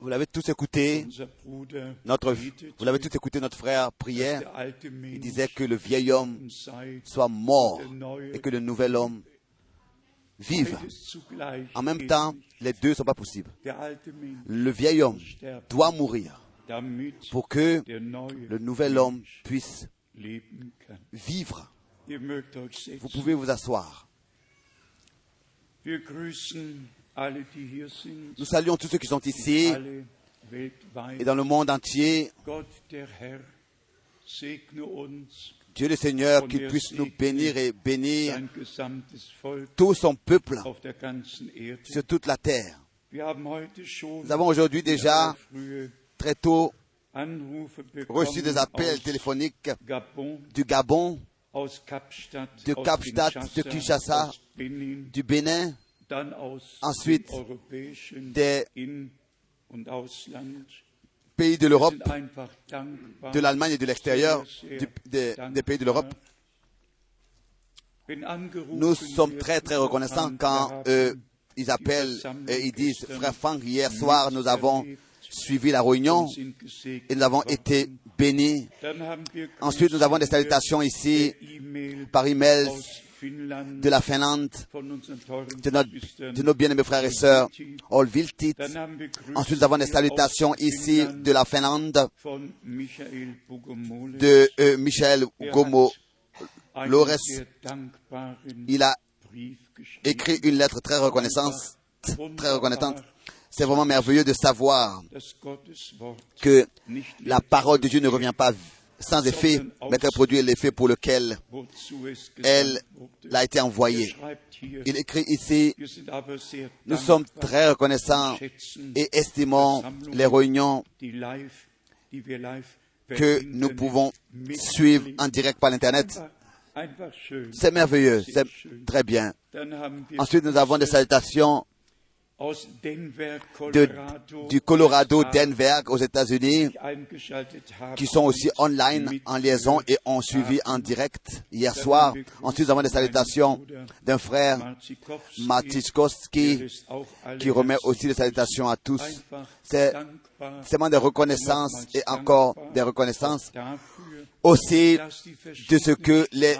Vous l'avez tous écouté, notre, vous l'avez tous écouté, notre frère alte il disait que le vieil homme soit mort et que le nouvel homme vive. En même temps, les deux ne sont pas possibles. Le vieil homme doit mourir pour que le nouvel homme puisse vivre. Vous pouvez vous asseoir. Nous saluons tous ceux qui sont ici et dans le monde entier. Dieu le Seigneur qui puisse nous bénir et bénir tout son peuple sur toute la terre. Nous avons aujourd'hui déjà très tôt reçu des appels téléphoniques du Gabon, de Kapstadt, de Kinshasa, du Bénin, ensuite des pays de l'Europe, de l'Allemagne et de l'extérieur, des, des pays de l'Europe. Nous sommes très très reconnaissants quand euh, ils appellent et ils disent, frère Franck, hier soir nous avons suivi la réunion et nous avons été bénis. Ensuite, nous avons des salutations ici par email de la Finlande, de, notre- Geschwistern. de nos bien-aimés frères et sœurs, Olviltit. Ensuite, nous avons des salutations ici de la Finlande, de euh, Michel Gomo. Lores. Il a écrit une lettre très reconnaissante, très reconnaissante. C'est vraiment merveilleux de savoir que la parole de Dieu ne revient pas sans effet, mais qu'elle produit l'effet pour lequel elle l'a été envoyée. Il écrit ici, nous sommes très reconnaissants et estimons les réunions que nous pouvons suivre en direct par l'Internet. C'est merveilleux, c'est très bien. Ensuite, nous avons des salutations de, du Colorado, Denver, aux États-Unis, qui sont aussi online en liaison et ont suivi en direct hier soir. Ensuite, nous avons des salutations d'un frère, Matichkowski, qui remet aussi des salutations à tous. C'est seulement des reconnaissances et encore des reconnaissances aussi de ce que les,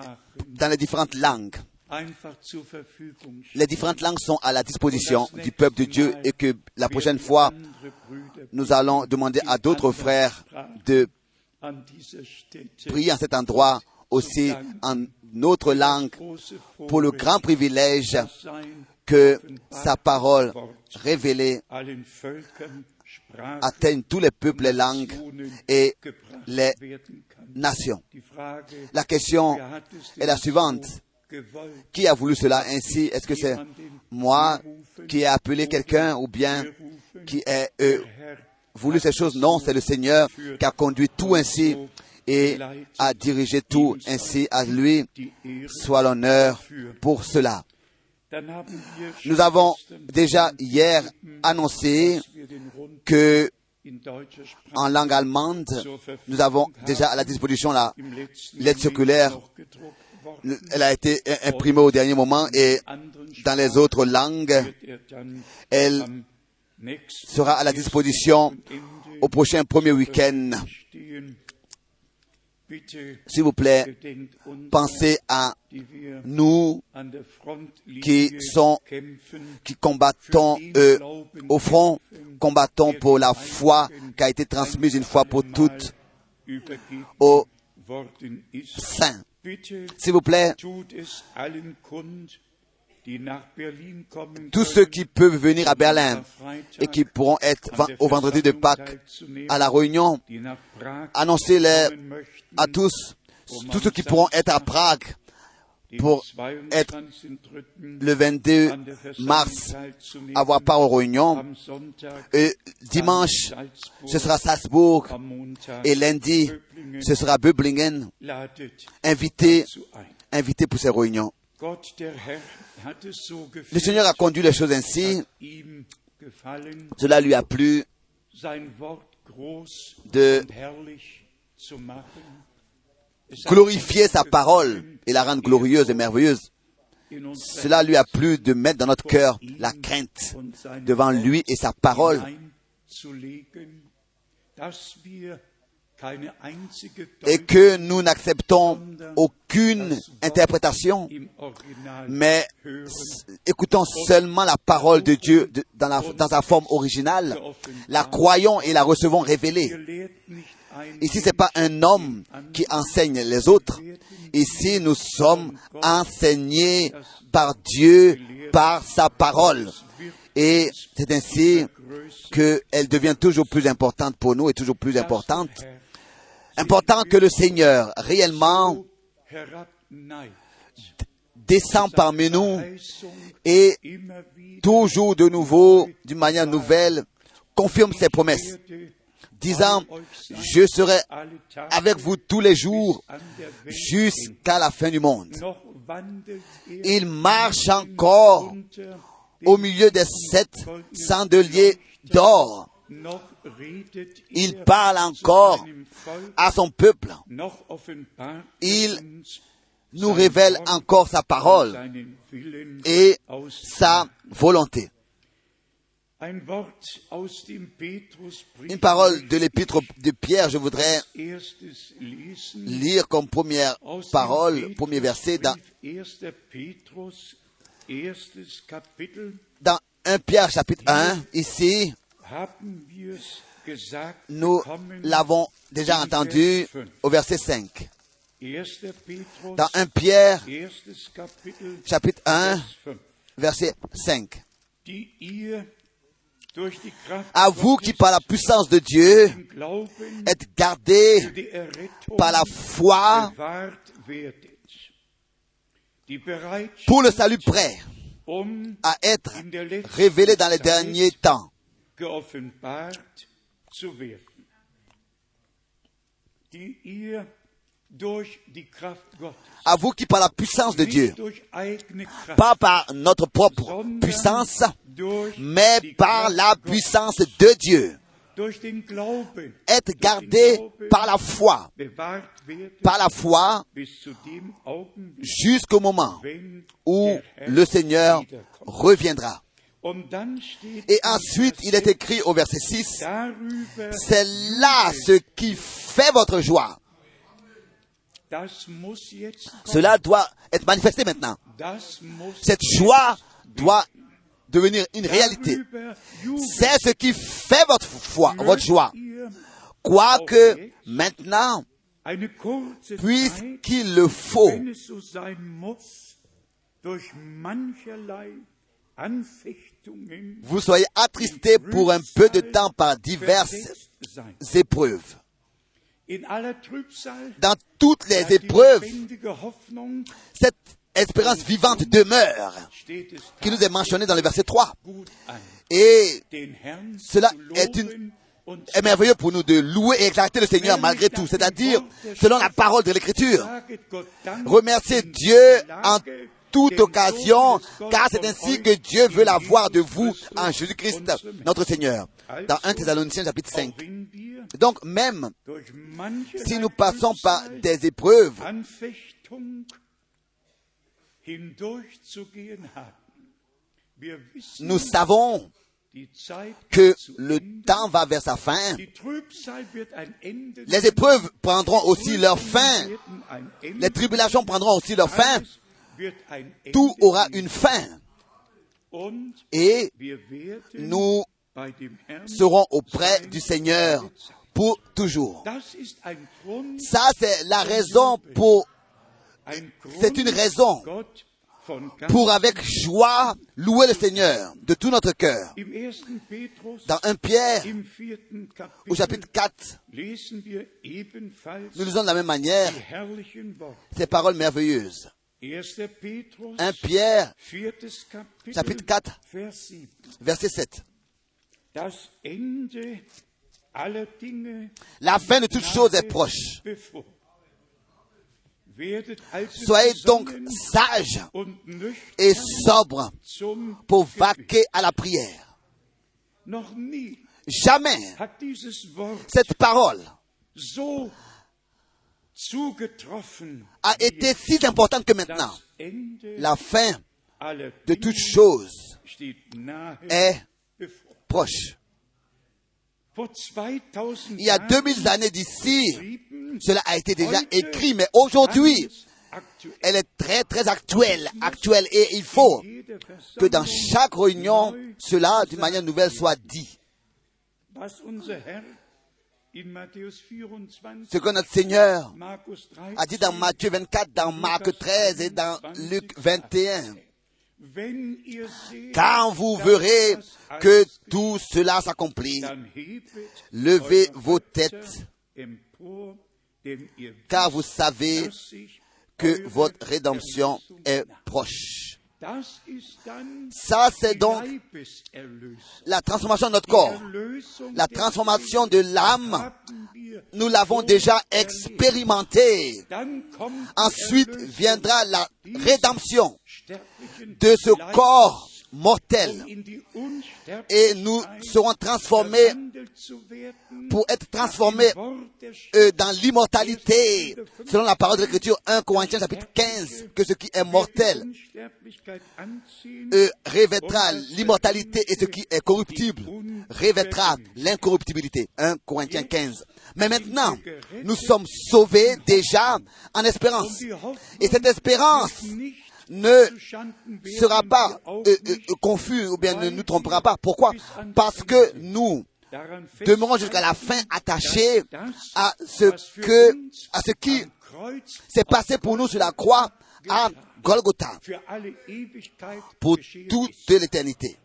dans les différentes langues, les différentes langues sont à la disposition du peuple de Dieu et que la prochaine fois, nous allons demander à d'autres frères de prier en cet endroit aussi en notre langue pour le grand privilège que sa parole révélée atteigne tous les peuples, les langues et les nations. La question est la suivante. Qui a voulu cela ainsi? Est-ce que c'est moi qui ai appelé quelqu'un ou bien qui ai euh, voulu ces choses? Non, c'est le Seigneur qui a conduit tout ainsi et a dirigé tout ainsi à lui. Soit l'honneur pour cela. Nous avons déjà hier annoncé que en langue allemande, nous avons déjà à la disposition la lettre circulaire. Elle a été imprimée au dernier moment et dans les autres langues, elle sera à la disposition au prochain premier week-end. S'il vous plaît, pensez à nous qui sont- qui combattons euh, au front, combattons pour la foi qui a été transmise une fois pour toutes übergeben aux S'il vous plaît, tous ceux qui peuvent venir à Berlin et qui pourront être au vendredi de Pâques à la réunion, annoncez-les à tous, tous ceux qui pourront être à Prague pour être 22.3. le 22 an der Versammlung mars avoir part aux réunions. Et dimanche, ce sera Salzbourg et lundi, ce sera Böblingen. Invité, invité pour ces réunions. Le Seigneur a conduit les choses ainsi. Cela lui a plu de glorifier sa parole et la rendre glorieuse et merveilleuse. cela lui a plu de mettre dans notre cœur la crainte devant lui et sa parole et que nous n'acceptons aucune interprétation, mais écoutons seulement la parole de Dieu dans sa forme originale, la croyons et la recevons révélée. Ici, c'est pas un homme qui enseigne les autres. Ici, nous sommes enseignés par Dieu, par sa parole. Et c'est ainsi qu'elle devient toujours plus importante pour nous et toujours plus importante. Important que le Seigneur réellement descend parmi nous et toujours de nouveau, d'une manière nouvelle, confirme ses promesses, disant, je serai avec vous tous les jours jusqu'à la fin du monde. Il marche encore au milieu des sept chandeliers d'or. Il parle encore à son peuple. Il Nous révèle encore sa parole et sa volonté. Une parole de l'épître de Pierre, je voudrais lire comme première parole, premier verset dans, Petrusbrief, 1. Petrus, erstes Kapitel, dans 1 Pierre chapitre 1. Ici, nous l'avons déjà entendu au verset 5. 1. Petrus, Dans 1 Pierre chapitre 1, Vers 5. verset 5. die ihr durch die Kraft À vous qui par la puissance de Dieu êtes gardés par la foi pour le salut prêt à être révélé dans les derniers temps. À vous qui par la puissance de Dieu, pas par notre propre puissance, mais par la puissance de Dieu, gardés Glauben par la foi, par la foi jusqu'au moment où le Seigneur reviendra. Et ensuite, il est écrit au verset 6, darüber, c'est là ce qui fait votre joie. Cela doit être manifesté maintenant. Cette joie doit devenir une réalité. C'est ce qui fait votre foi, votre joie. Quoique maintenant, puisqu'il le faut, vous soyez attristés pour un peu de temps par diverses épreuves. Dans toutes les épreuves, cette espérance vivante demeure, qui nous est mentionnée dans le verset 3. gut an, Et Cela est une- merveilleux pour nous de louer et exalter le Seigneur malgré tout, c'est-à-dire selon la parole de l'Écriture. Remerciez in Dieu en toute occasion, car c'est ainsi que Dieu veut in l'avoir de vous en Jésus-Christ, notre Seigneur. Dans 1 Thessaloniciens chapitre 5. Auch wenn wir Donc même si nous passons par des épreuves, nous savons que le temps va vers sa fin. Les épreuves prendront aussi leur fin. Les tribulations prendront aussi leur fin. Tout aura une fin. Et nous serons auprès du Seigneur pour toujours. Ça, c'est la raison pour, c'est une raison pour avec joie louer le Seigneur de tout notre cœur. Im 1. Petrus, Dans 1 Pierre, au chapitre 4, lesen wir ebenfalls nous lisons de la même manière ces paroles merveilleuses. 1. Petrus, 1 Pierre, chapitre 4, Vers 7. verset 7. Das Ende aller Dinge La fin de toutes choses est proche. Soyez donc sages et sobres pour vaquer à la prière. Jamais cette parole a été si importante que maintenant. la fin de Dinge toutes choses steht nahe est proche. Vor 2000 Il y a Jahren 2000 années d'ici, cela a été déjà écrit, mais aujourd'hui, elle est très très actuelle, actuelle, et il faut que dans chaque réunion, cela d'une manière nouvelle soit dit. Ce que notre Seigneur Markus 13, a dit dans Matthieu 24, dans Marc 13 et dans Luc 21. wenn ihr seht, Quand vous verrez que tout cela s'accomplit, levez vos têtes, car vous savez que votre rédemption est proche. Ça, c'est donc la transformation de notre corps. La transformation de l'âme, nous l'avons déjà erlebt. expérimenté. Dann kommt die Ensuite viendra la rédemption de ce corps mortel. in die Et nous serons transformés pour être transformés euh, dans l'immortalité, selon la parole de l'Écriture 1 Corinthiens chapitre 15, que ce qui est mortel euh, revêtra l'immortalité et ce qui est corruptible revêtra l'incorruptibilité. 1 Corinthiens 15. Mais maintenant, nous sommes sauvés déjà en espérance. Et cette espérance ne sera pas euh, euh, confus ou bien ne nous trompera pas. Pourquoi? Parce que nous demeurons jusqu'à la fin attachés à ce que, à ce qui s'est passé pour nous sur la croix à Golgotha pour toute l'éternité.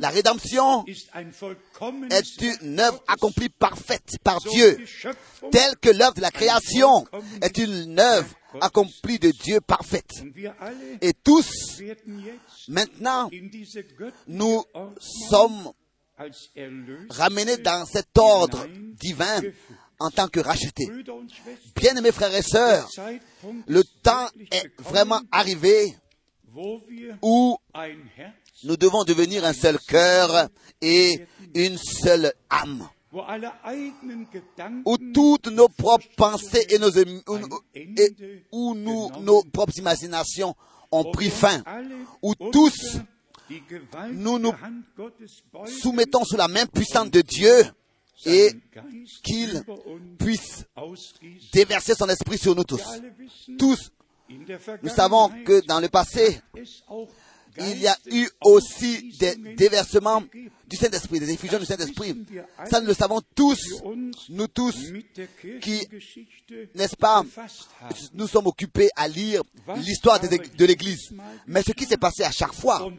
La rédemption est une œuvre accomplie parfaite par Dieu, telle que l'œuvre de la création est une œuvre accomplie de Dieu parfaite. Et tous, maintenant, nous sommes ramenés dans cet ordre divin en tant que rachetés. Bien-aimés frères et sœurs, le temps est vraiment arrivé où nous devons devenir un seul cœur et une seule âme. Où toutes nos propres pensées et nos, où, et nous, nos propres imaginations ont pris fin, où tous nous nous soumettons sous la main puissante de Dieu et qu'il puisse déverser son esprit sur nous tous. Tous, nous savons que dans le passé, il y a eu aussi des déversements du Saint-Esprit, des effusions du Saint-Esprit. Ça, nous le savons tous, nous tous, qui, n'est-ce pas, nous sommes occupés à lire l'histoire de l'Église. Mais ce qui s'est passé à chaque fois,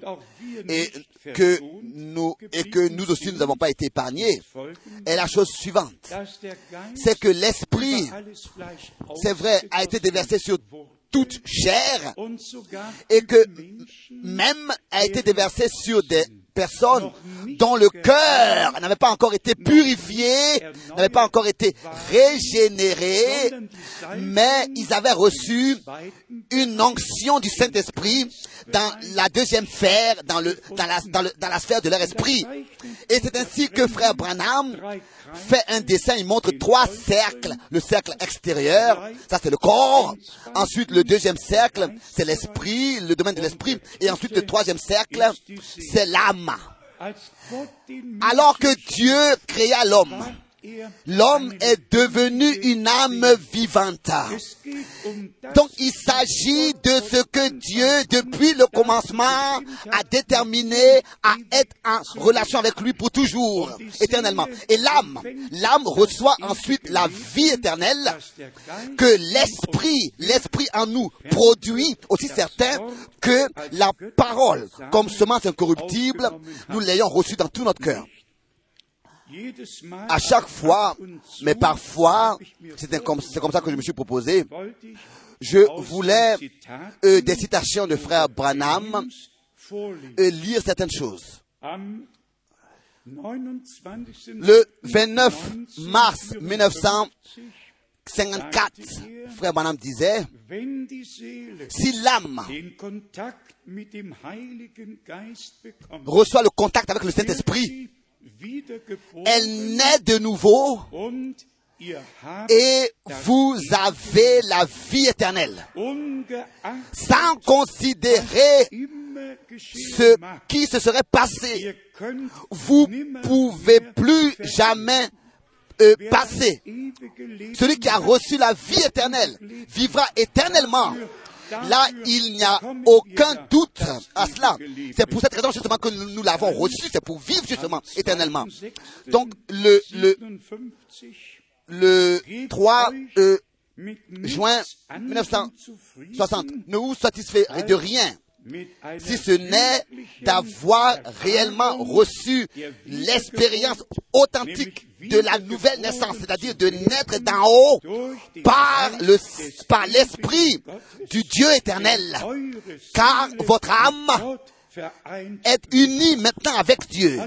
et que nous, et que nous aussi nous n'avons pas été épargnés, est la chose suivante. C'est que l'Esprit, c'est vrai, a été déversé sur toute chair et que même a été déversé sur des personnes dont le cœur n'avait pas encore été purifié, n'avait pas encore été régénéré, mais ils avaient reçu une onction du Saint-Esprit dans la deuxième sphère, dans, le, dans, la, dans, le- dans la sphère de leur esprit. Et c'est ainsi que frère Branham fait un dessin, il montre trois cercles. Le cercle extérieur, ça c'est le corps. Ensuite, le deuxième cercle, c'est l'esprit, le domaine de l'esprit. Et ensuite, le troisième cercle, c'est l'âme. Alors que Dieu créa l'homme, l'homme est devenu une âme vivante. Donc il s'agit de ce que Dieu, depuis le commencement, a déterminé à être en relation avec lui pour toujours, éternellement. Et l'âme, l'âme reçoit ensuite la vie éternelle que l'esprit, l'esprit en nous produit aussi certain que la parole, comme semence incorruptible, nous l'ayons reçue dans tout notre cœur. À chaque fois, mais parfois, c'est comme, ça que je me suis proposé, je voulais euh, des citations de frère Branham lire certaines choses. Am 29. Le 29 mars 1954, frère Branham disait, si l'âme reçoit le contact avec le Saint-Esprit, elle naît de nouveau et vous avez la vie éternelle, sans considérer ce qui se serait passé. Vous pouvez plus jamais euh, passer. Celui qui a reçu la vie éternelle vivra éternellement. Là, il n'y a aucun doute à cela. C'est pour cette raison justement que nous, l'avons reçu, c'est pour vivre justement éternellement. Donc, le, le, 57 le 3 euh, juin nichts anderem 1960, zufrieden, ne vous satisferez de rien si ce n'est d'avoir réellement reçu l'expérience authentique de la nouvelle naissance, c'est-à-dire de naître d'en haut par par l'esprit du Dieu éternel. Car votre âme Est unie maintenant avec Dieu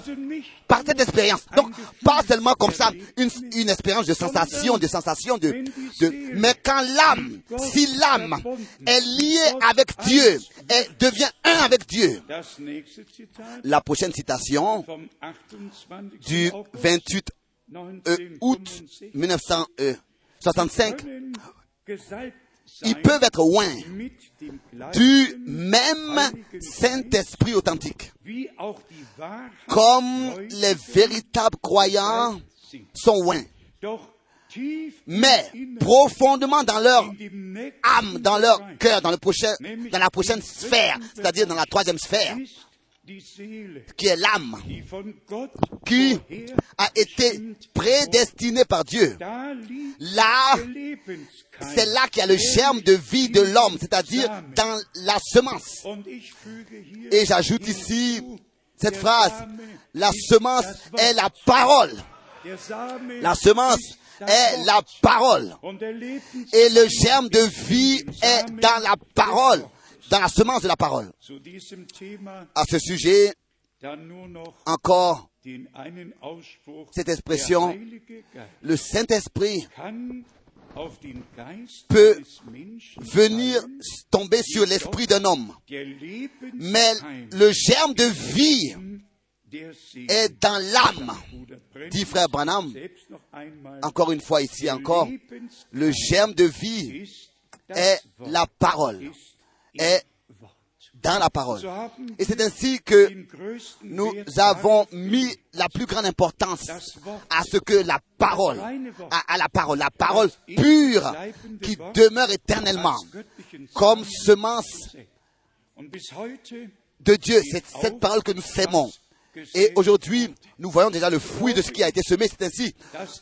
par cette expérience. Donc, pas seulement comme ça, une, une expérience de sensation, de sensation, de, de, mais quand l'âme, si l'âme est liée avec Dieu, elle devient un avec Dieu. La prochaine citation vom 28. du August 28 euh, août 1965, können gesalbt ils peuvent être loin du même Saint-Esprit authentique, comme les véritables croyants sont loin. Mais profondément dans leur âme, dans leur cœur, dans, le prochain, dans la prochaine sphère, c'est-à-dire dans la troisième sphère, qui est l'âme, qui a été prédestinée par Dieu. Là, c'est là qu'il y a le germe de vie de l'homme, c'est-à-dire dans la semence. Et j'ajoute ici cette phrase, la semence est la parole. La semence est la parole. Et le germe de vie est dans la parole, dans la semence de la parole. À ce sujet, encore cette expression, le Saint-Esprit peut venir tomber sur l'esprit d'un homme. Mais le germe de vie est dans l'âme. Dit frère Branham, encore une fois ici encore, le germe de vie est la parole, est dans la parole. Et c'est ainsi que nous avons mis la plus grande importance à ce que la parole, à, la parole, la parole pure qui demeure éternellement comme semence de Dieu. C'est cette parole que nous sémons. Et aujourd'hui, nous voyons déjà le fruit de ce qui a été semé. C'est ainsi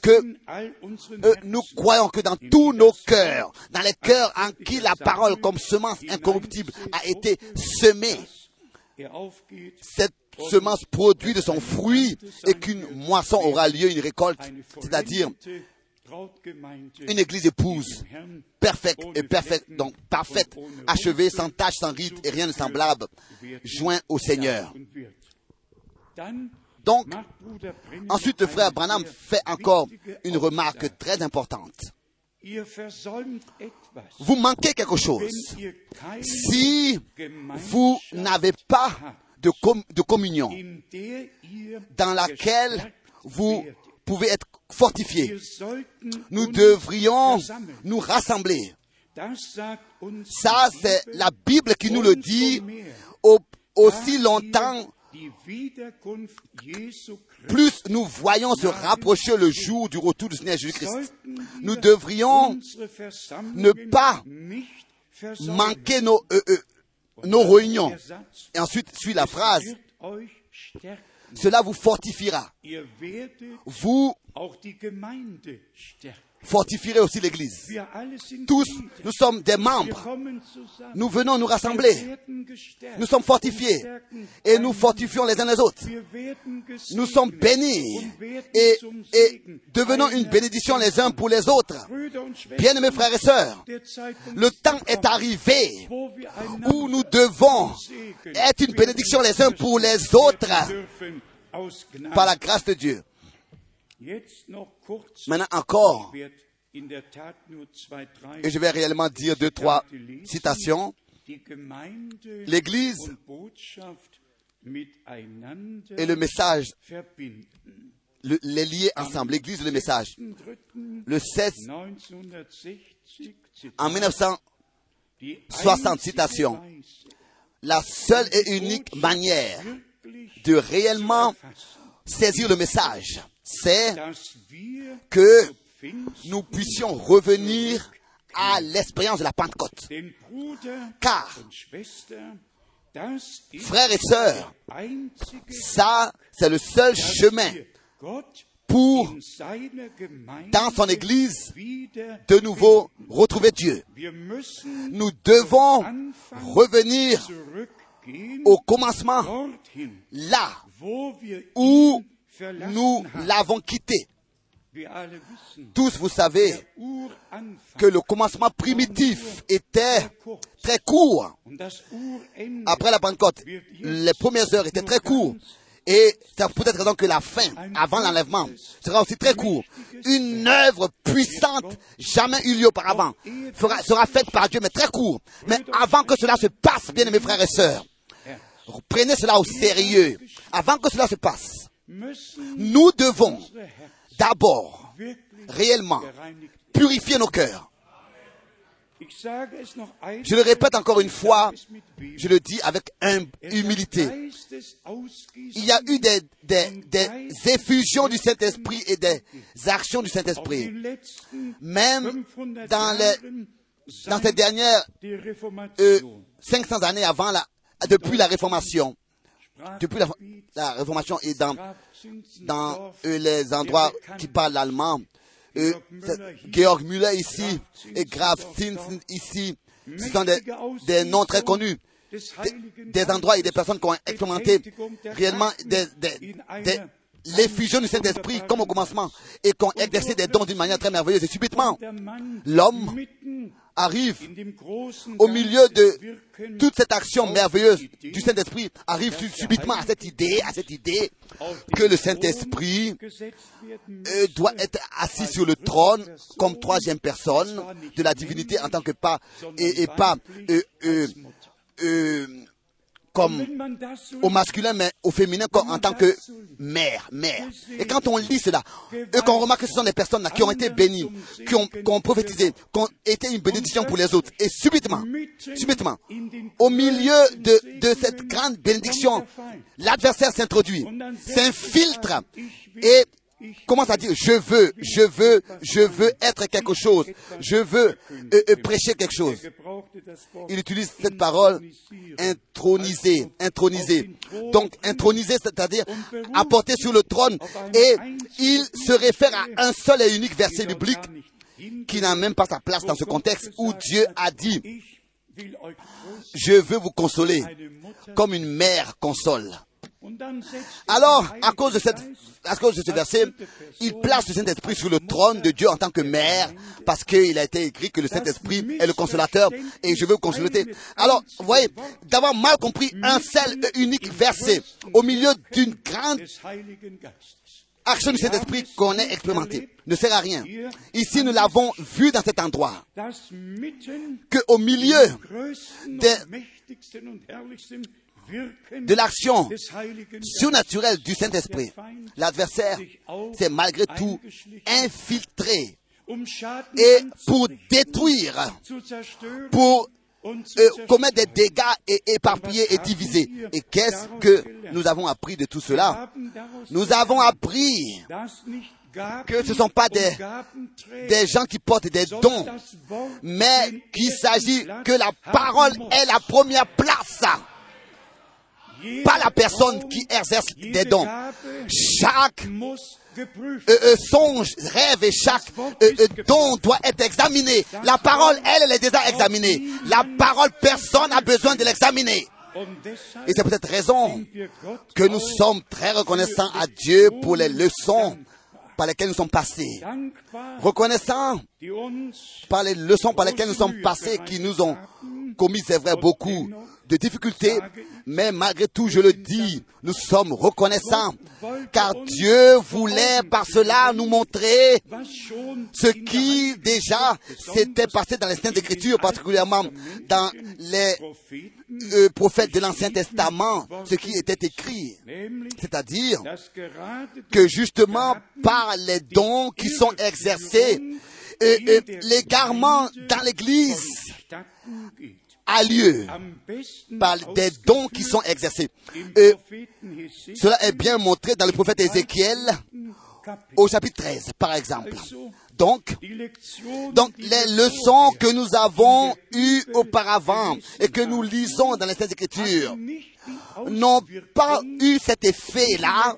que euh, nous croyons que dans tous nos cœurs, dans les cœurs en qui la parole comme semence incorruptible a été semée, cette semence produit de son fruit et qu'une moisson aura lieu, une récolte, c'est-à-dire une église épouse parfaite et parfaite, donc parfaite, achevée, sans tache, sans rite et rien de semblable, joint au Seigneur. Donc, ensuite, le frère Branham fait encore une remarque très importante. Vous manquez quelque chose si vous n'avez pas de, com- de communion dans laquelle vous pouvez être fortifié. Nous devrions nous rassembler. Ça, c'est la Bible qui nous le dit au- aussi longtemps plus nous voyons se rapprocher le jour du retour du Seigneur Jésus-Christ. Nous devrions ne pas manquer nos, euh, euh, nos réunions. Et ensuite suit la phrase, cela vous fortifiera. Vous fortifierez aussi l'Église. Tous, nous sommes des membres. Nous venons nous rassembler. Nous sommes fortifiés. Et nous fortifions les uns les autres. Nous sommes bénis et, et devenons une bénédiction les uns pour les autres. Bien-aimés frères et sœurs, le temps est arrivé où nous devons être une bénédiction les uns pour les autres par la grâce de Dieu. Maintenant encore, et je vais réellement dire deux, trois citations. L'Église et le message. le- les lier ensemble, l'église et le message. Le 16, 1960 en 1960, die 60 citations. einzige Weise, la seule et unique manière de réellement saisir le message, c'est que nous puissions revenir à l'expérience de la Pentecôte. Car, frères et sœurs, ça, c'est le seul chemin pour, dans son Église, de nouveau retrouver Dieu. Nous devons revenir au commencement, là où nous l'avons quitté. Tous, vous savez que le commencement primitif était très court. Après la Pentecôte, les premières heures étaient très courtes. Et c'est pour cette raison que la fin, avant l'enlèvement, sera aussi très court. Une œuvre puissante, jamais eu lieu auparavant, fera- sera faite par Dieu, mais très court. Mais avant que cela se passe, bien mes frères et sœurs, prenez cela au sérieux. Avant que cela se passe, nous devons d'abord, réellement, purifier nos cœurs. Je le répète encore une fois, je le dis avec hum- humilité. Il y a eu des, effusions du Saint-Esprit et des actions du Saint-Esprit. Même 500 dans ces dernières der euh, Reformation. 500 années avant la, depuis la Réformation, depuis la, Réformation et dans, dans euh, les endroits qui parlent l'allemand, euh, Georg Müller ici et Graf Zinsen ici, ce sont des, noms très connus. des Des, endroits et des personnes qui ont expérimenté réellement des, des, des- l'effusion du Saint-Esprit comme au commencement et qui ont exercé des dons d'une manière très merveilleuse. Et subitement, l'homme arrive au milieu de toute cette action merveilleuse du Saint-Esprit, arrive su- subitement à cette idée, à cette idée que le Saint-Esprit doit être assis sur le trône comme troisième personne de la divinité en tant que pas et, et pas euh, euh, euh, au masculin mais au féminin comme en tant que mère, mère. Et quand on lit cela, et qu'on remarque que ce sont des personnes là qui ont été bénies, qui ont, qui ont prophétisé, qui ont été une bénédiction pour les autres, et subitement, subitement, au milieu de, de cette grande bénédiction, l'adversaire s'introduit, s'infiltre et commence à dire je veux, je veux, je veux être quelque chose, je veux euh, euh, prêcher quelque chose. Il utilise cette parole introniser, introniser. Donc introniser, c'est-à-dire apporter sur le trône. Et il se réfère à un seul et unique verset biblique qui n'a même pas sa place dans ce contexte où Dieu a dit, je veux vous consoler comme une mère console. Alors, à cause de cette, à cause de ce verset, il place le Saint-Esprit sur le trône de Dieu en tant que mère, parce qu'il a été écrit que le Saint-Esprit est le consolateur et je veux vous consoler. Alors, vous voyez, d'avoir mal compris un seul et unique verset au milieu d'une grande des action du Saint-Esprit qu'on ait expérimentée ne sert à rien. Ici, nous l'avons vu dans cet endroit, Das mitten que au milieu größten De l'action surnaturelle du Saint-Esprit, l'adversaire s'est malgré tout infiltré et pour détruire, pour euh, commettre des dégâts et éparpiller et diviser. Et qu'est-ce que nous avons appris de tout cela? Nous avons appris que ce ne sont pas des, des gens qui portent des dons, mais qu'il s'agit que la parole est la première place, pas la personne qui exerce des dons. Chaque euh, euh, songe, rêve et chaque euh, euh, don doit être examiné. La parole, elle, elle est déjà examinée. La parole, personne n'a besoin de l'examiner. Et c'est pour cette raison que nous sommes très reconnaissants à Dieu pour les leçons par lesquelles nous sommes passés. Reconnaissants par les leçons par lesquelles nous sommes passés, qui nous ont commis, c'est vrai, beaucoup de difficultés, mais malgré tout, je le dis, nous sommes reconnaissants, car Dieu voulait par cela nous montrer ce qui déjà s'était passé dans les Saintes Écritures, particulièrement dans les, euh, prophètes de l'Ancien Testament ce qui était écrit, c'est-à-dire que justement par les dons qui sont exercés, euh, euh, l'égarement dans l'Église. A lieu par des dons qui sont exercés. Hesekiel cela est bien montré dans le prophète Ézéchiel au chapitre 13, par exemple. Donc, donc les leçons que nous avons eues auparavant et que nous lisons dans les Saintes Écritures n'ont pas eu cet effet-là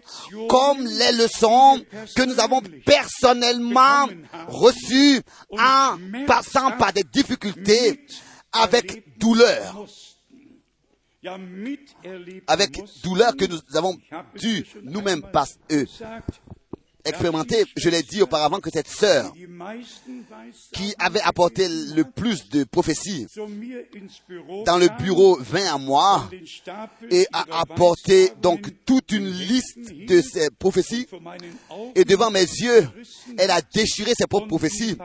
comme les leçons que nous avons personnellement reçues en passant par des difficultés avec douleur, avec douleur que nous avons dû nous-mêmes einmal pas, eux, gesagt, expérimenter. Je l'ai dit auparavant que cette sœur qui avait apporté le plus de prophéties dans le bureau vint à moi et a apporté donc toute une liste de ces prophéties. Et devant mes yeux, elle a déchiré ses propres prophéties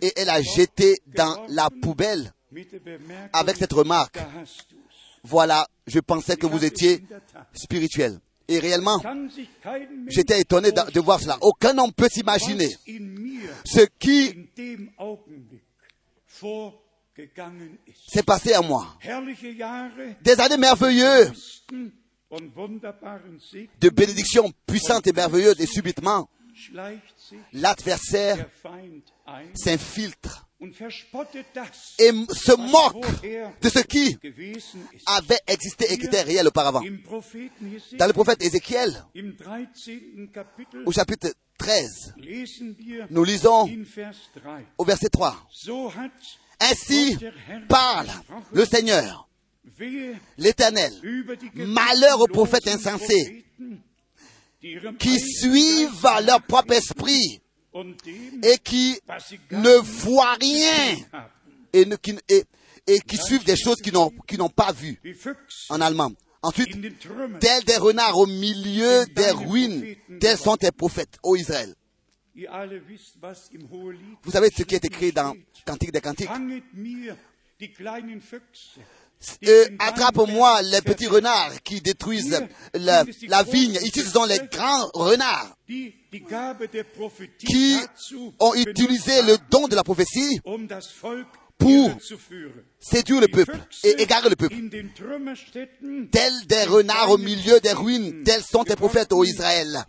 et elle a jeté dans la poubelle avec cette remarque. Voilà, je pensais que vous étiez spirituel. Et réellement, j'étais étonné de, voir cela. Aucun homme peut s'imaginer ce qui s'est passé à moi. Des années merveilleuses, de bénédictions puissantes et merveilleuses, et subitement, l'adversaire s'infiltre et se moque de ce qui avait existé et qui était réel auparavant. Dans le prophète Ézéchiel, im 13. Kapitel, au chapitre 13, lesen wir nous lisons in Vers 3. au verset 3. So hat Ainsi parle le Seigneur, l'Éternel, Malheur aux prophètes insensés qui suivent leur propre esprit et qui ne voient rien et, qui, suivent des choses qu'ils n'ont pas vues en allemand. Ensuite, tels des renards au milieu des ruines, tels sont tes prophètes, ô Israël. Vous savez ce qui est écrit dans Cantique des Cantiques? Den Attrape-moi les petits renards qui détruisent la, la vigne. Ici, ce sont les grands renards qui ont utilisé le don de la prophétie pour séduire le peuple et égarer le peuple. Tels des renards au milieu des ruines, tels sont tes prophètes, ô Israël.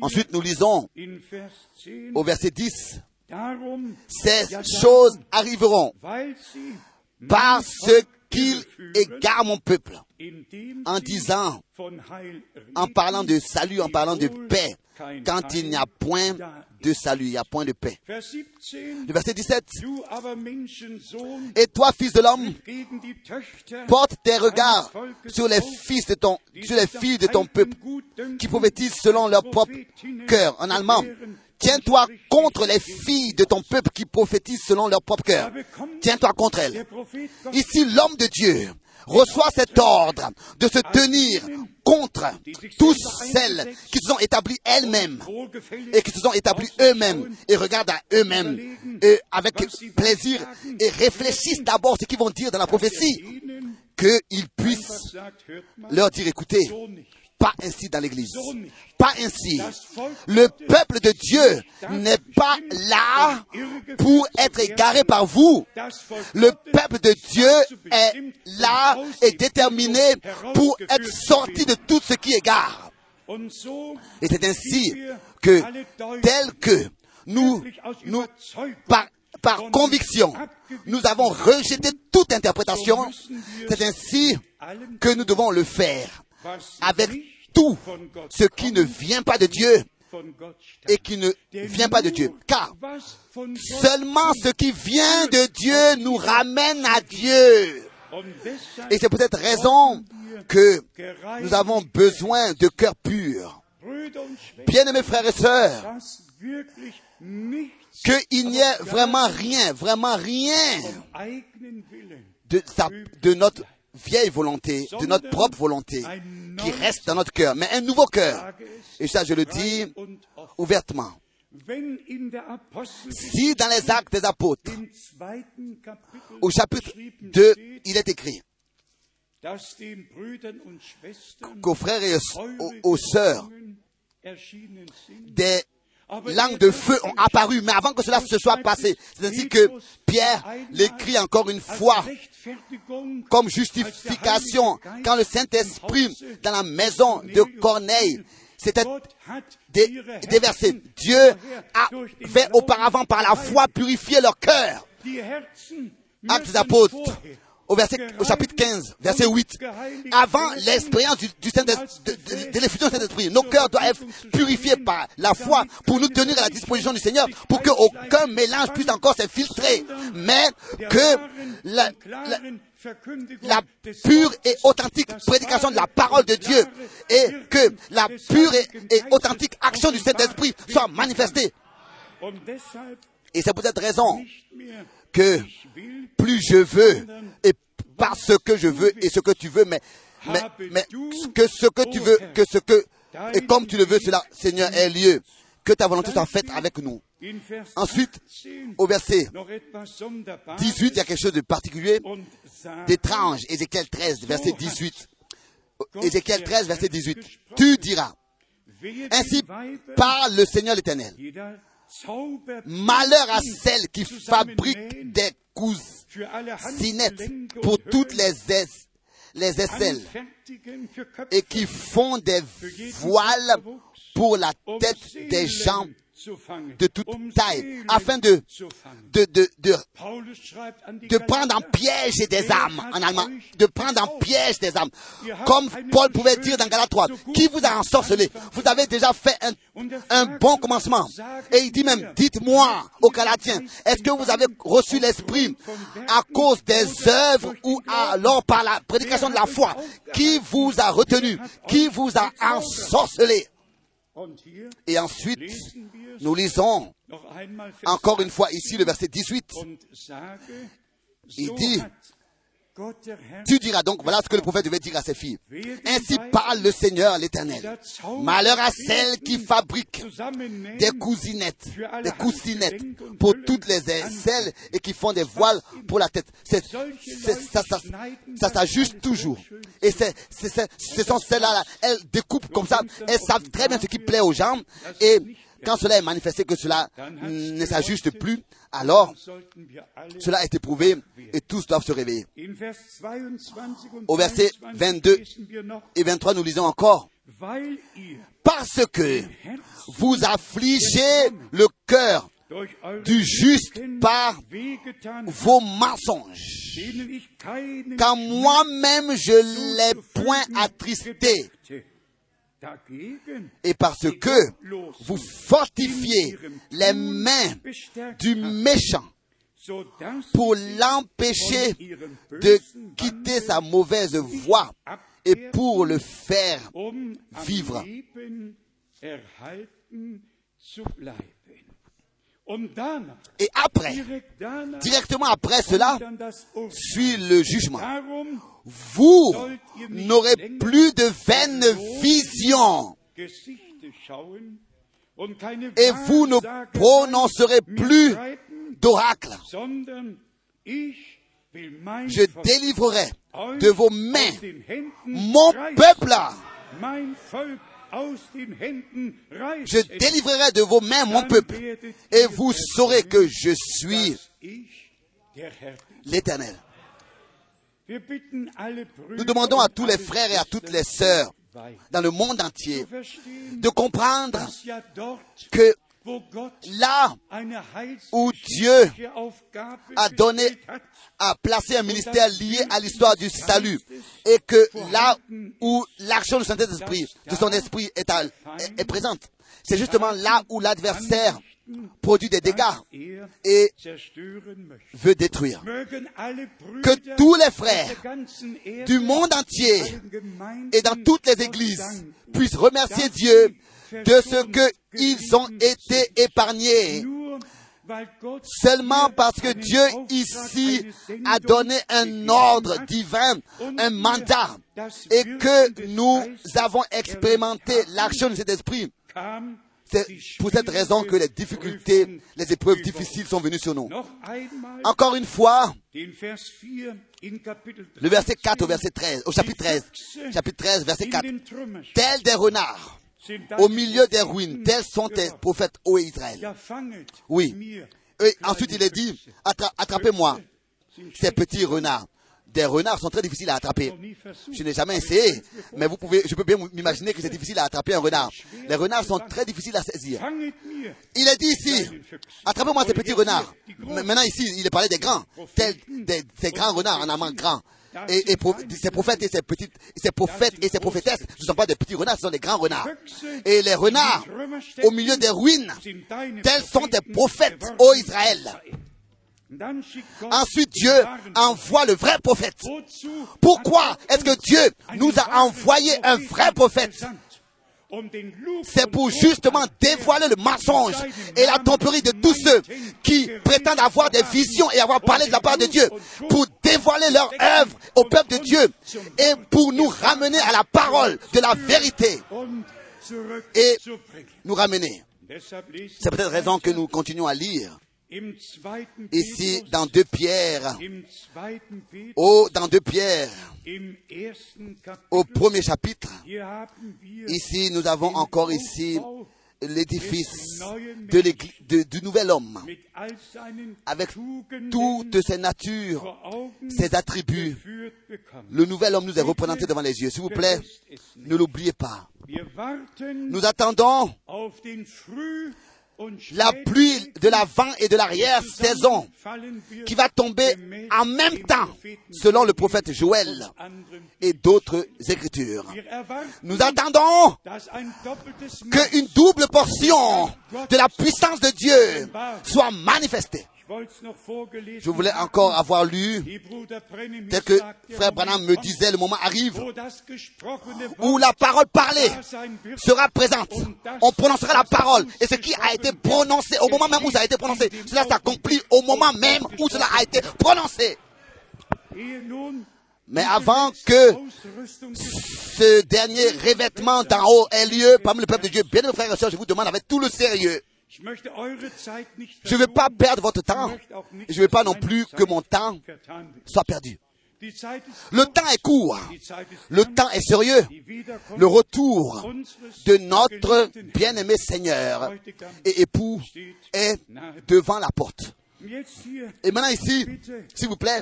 Ensuite, nous lisons in Vers 10, au verset 10, darum, ces choses arriveront parce irreführen, égarent mon peuple en disant, en parlant de salut, en parlant de paix, quand il n'y a point de salut, il n'y a point de paix. Vers 17, Le verset 17, du aber Menschensohn, et toi, fils de l'homme, porte tes regards sur les fils de ton, sur les filles de ton peuple, qui prophétisent selon leur propre cœur. En allemand, tiens-toi contre les filles de ton peuple qui prophétisent selon leur propre cœur. Tiens-toi contre elles. Ici, l'homme de Dieu reçoit cet ordre de se tenir contre tous celles qui se sont établies elles-mêmes et qui se sont établis eux-mêmes et regardent à eux-mêmes avec plaisir et réfléchissent d'abord ce qu'ils vont dire dans la prophétie, qu'ils puissent leur dire, écoutez. Pas ainsi dans l'église, pas ainsi. Le peuple de Dieu n'est pas là pour être égaré par vous. Le peuple de Dieu est là et déterminé pour être sorti de tout ce qui égare. Et c'est ainsi que, tel que nous, nous, par, par conviction, nous avons rejeté toute interprétation, c'est ainsi que nous devons le faire avec tout ce qui ne vient pas de Dieu et qui ne vient pas de Dieu. Car seulement ce qui vient de Dieu nous ramène à Dieu. Et c'est pour cette raison que nous avons besoin de und Schwestern, Bien-aimés frères et sœurs, qu'il n'y ait vraiment rien, vraiment rien de, de notre vieille volonté, de notre propre volonté qui reste dans notre cœur, mais un nouveau cœur. Et ça, je le dis ouvertement. Si dans les actes des apôtres, au chapitre geschrieben 2, steht, il est écrit qu'aux frères et aux, aux sœurs, des langues de feu ont apparu, mais avant que cela se soit passé, c'est ainsi que Pierre l'écrit encore une fois comme justification quand le Saint-Esprit dans la maison de Corneille ihre déversé. Dieu avait Glauben auparavant par la foi purifié leur cœur. Actes apôtres, au, chapitre 15, verset 8. Avant l'expérience du, Saint de, de- l'effusion du Saint-Esprit, nos cœurs doivent être purifiés par la foi pour nous tenir à la disposition du Seigneur, pour qu'aucun mélange puisse encore s'infiltrer, mais que la pure et authentique prédication de la parole de Dieu et que la pure et, et authentique action du Saint-Esprit soit manifestée. Et c'est pour cette raison que plus je veux et parce que je veux et ce que tu veux, mais, mais, mais que ce que tu veux, que ce que, et comme tu le veux, cela, Seigneur, ait lieu. Que ta volonté soit faite avec nous. Ensuite, au verset 18, il y a quelque chose de particulier, d'étrange. Ézéchiel 13, verset 18. Ézéchiel 13, verset 18. Tu diras, ainsi parle le Seigneur l'Éternel. Malheur à celles qui fabriquent des cousinettes pour toutes les, aisselles et qui font des voiles pour la tête des gens de toute taille, afin de, de, de, de, de prendre en piège des âmes, en allemand, de prendre en piège des âmes. Comme Paul pouvait dire dans Galates 3, qui vous a ensorcelé? Vous avez déjà fait un, un bon commencement. Et il dit même, dites-moi aux Galatiens, est-ce que vous avez reçu l'Esprit à cause des œuvres ou alors par la prédication de la foi Qui vous a retenu Qui vous a ensorcelé? Et ensuite, nous lisons encore une fois ici le verset 18. Il dit, Tu diras donc, voilà ce que le prophète devait dire à ses filles. Ainsi parle le Seigneur l'Éternel. Malheur à celles qui fabriquent des cousinettes, des coussinettes pour toutes les aisselles et qui font des voiles pour la tête. C'est, c'est- ça, ça, ça s'ajuste toujours. Et c'est, ce sont celles-là, là, elles découpent comme ça. Elles savent très bien ce qui plaît aux gens. Et quand cela est manifesté que cela ne s'ajuste plus, alors cela est éprouvé et tous doivent se réveiller. Au verset 22 et 23, nous lisons encore. Parce que vous affligez le cœur du juste par vos mensonges, quand moi-même je l'ai point attristé, et parce que vous fortifiez les mains du méchant pour l'empêcher de quitter sa mauvaise voie et pour le faire vivre. Et après, directement après cela, suit le jugement. Vous n'aurez plus de vaines visions et vous ne prononcerez plus d'oracle. Je délivrerai de vos mains mon peuple. Je délivrerai de vos mains mon peuple. Et vous saurez que je suis l'Éternel. Nous demandons à tous les frères et à toutes les sœurs dans le monde entier de comprendre que là où Dieu a donné, a placé un ministère lié à l'histoire du salut, et que là où l'action du Saint-Esprit, de son esprit est, à- est- est présente, c'est justement là où l'adversaire produit des dégâts et veut détruire. Que tous les frères du monde entier et dans toutes les églises puissent remercier Dieu de ce qu'ils ont été épargnés. Seulement parce que Dieu ici a donné un ordre divin, un mandat, et que nous avons expérimenté l'action de cet esprit. C'est pour cette raison que les difficultés, les épreuves difficiles sont venues sur nous. Encore une fois, den Vers 4 in Kapitel 3. le verset 4 au verset 13, au chapitre 13, chapitre 13, verset in 4. den Trümmerstätten Tels des renards au milieu des ruines, tels sont tes prophètes, ô Israël. Oui. Et ensuite il est dit. Attra- attrapez-moi ces petits renards. Des renards sont très difficiles à attraper. Je n'ai jamais essayé, mais vous pouvez, je peux bien m'imaginer que c'est difficile à attraper un renard. Les renards sont très difficiles à saisir. Il est dit ici, attrapez-moi ces petits renards. Maintenant ici, il est parlé des grands, tels des, ces grands renards en amant grands. Et, ces prophètes et ces petites, ces prophètes et ces prophétesses, ne sont pas des petits renards, ce sont des grands renards. Et les renards, au milieu des ruines, tels sont des prophètes, ô Israël. Ensuite, Dieu envoie le vrai prophète. Pourquoi est-ce que Dieu nous a envoyé un vrai prophète? C'est pour justement dévoiler le mensonge et la tromperie de tous ceux qui prétendent avoir des visions et avoir parlé de la part de Dieu, pour dévoiler leur œuvre au peuple de Dieu et pour nous ramener à la parole de la vérité, Et- nous ramener. C'est peut-être raison que nous continuons à lire ici dans 2 Pierre, im zweiten Petrus, au, dans 2 Pierre, im ersten au premier chapitre. Ici, nous avons encore ici l'édifice de l'église, de- du nouvel homme, avec toutes ses natures, ses attributs. Le nouvel homme nous est représenté devant les yeux. S'il vous plaît, ne l'oubliez pas. Nous attendons la pluie de l'avant et de l'arrière saison qui va tomber en même temps, selon le prophète Joël et d'autres écritures. Wir erwarten, Nous attendons qu'une double portion de la puissance de Dieu soit manifestée. Je voulais encore avoir lu, tel que frère Branham me disait, le moment arrive où la parole parlée sera présente. On prononcera la parole. Et ce qui a été prononcé au moment même où ça a été prononcé, cela s'accomplit au moment même où cela a été prononcé. Mais avant que ce dernier revêtement d'en haut ait lieu parmi le peuple de Dieu, bien frères et sœurs, je vous demande avec tout le sérieux, je ne veux pas perdre votre temps. je ne veux pas non plus que mon temps soit perdu. Le temps est court. Le temps est sérieux. Le retour de notre bien-aimé Seigneur et époux est devant la porte. Et maintenant ici, s'il vous plaît,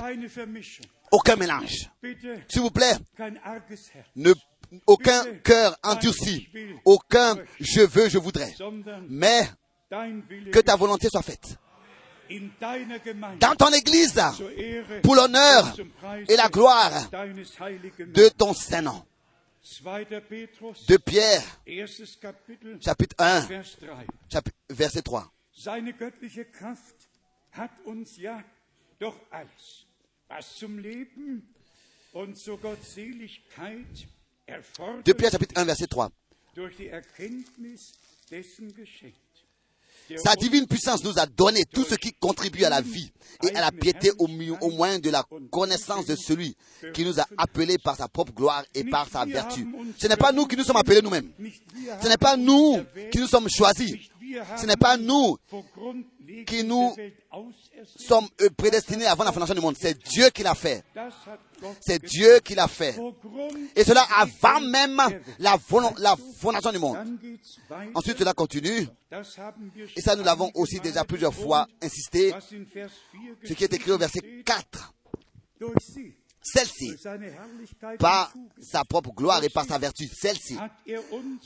aucun mélange. S'il vous plaît, ne, aucun cœur endurci, aucun je veux, je voudrais. Mais que ta volonté soit faite. Dans ton église, pour l'honneur et la gloire de ton Saint-Nom. 2. Petrus, De Pierre, chapitre 1, Vers 3. chapitre, verset 3. Seine göttliche Kraft hat uns ja doch alles, was zum Leben und zur Gottseligkeit De Pierre, chapitre 1, verset 3. Sa divine puissance nous a donné tout ce qui contribue à la vie et à la piété au, moins de la connaissance de celui qui nous a appelés par sa propre gloire et par sa vertu. Ce n'est pas nous qui nous sommes appelés nous-mêmes. Ce n'est pas nous qui nous sommes choisis. Ce n'est pas nous qui nous sommes euh, prédestinés avant la fondation du monde. C'est Dieu qui l'a fait. C'est. Dieu qui l'a fait. Et cela avant même la, la fondation du monde. Ensuite, cela continue. Et ça, nous l'avons aussi déjà plusieurs fois insisté. was in Vers 4 Ce qui est écrit au verset geschrieben steht, 4. durch sie, Celle-ci, par sa propre gloire et par sa vertu, celle-ci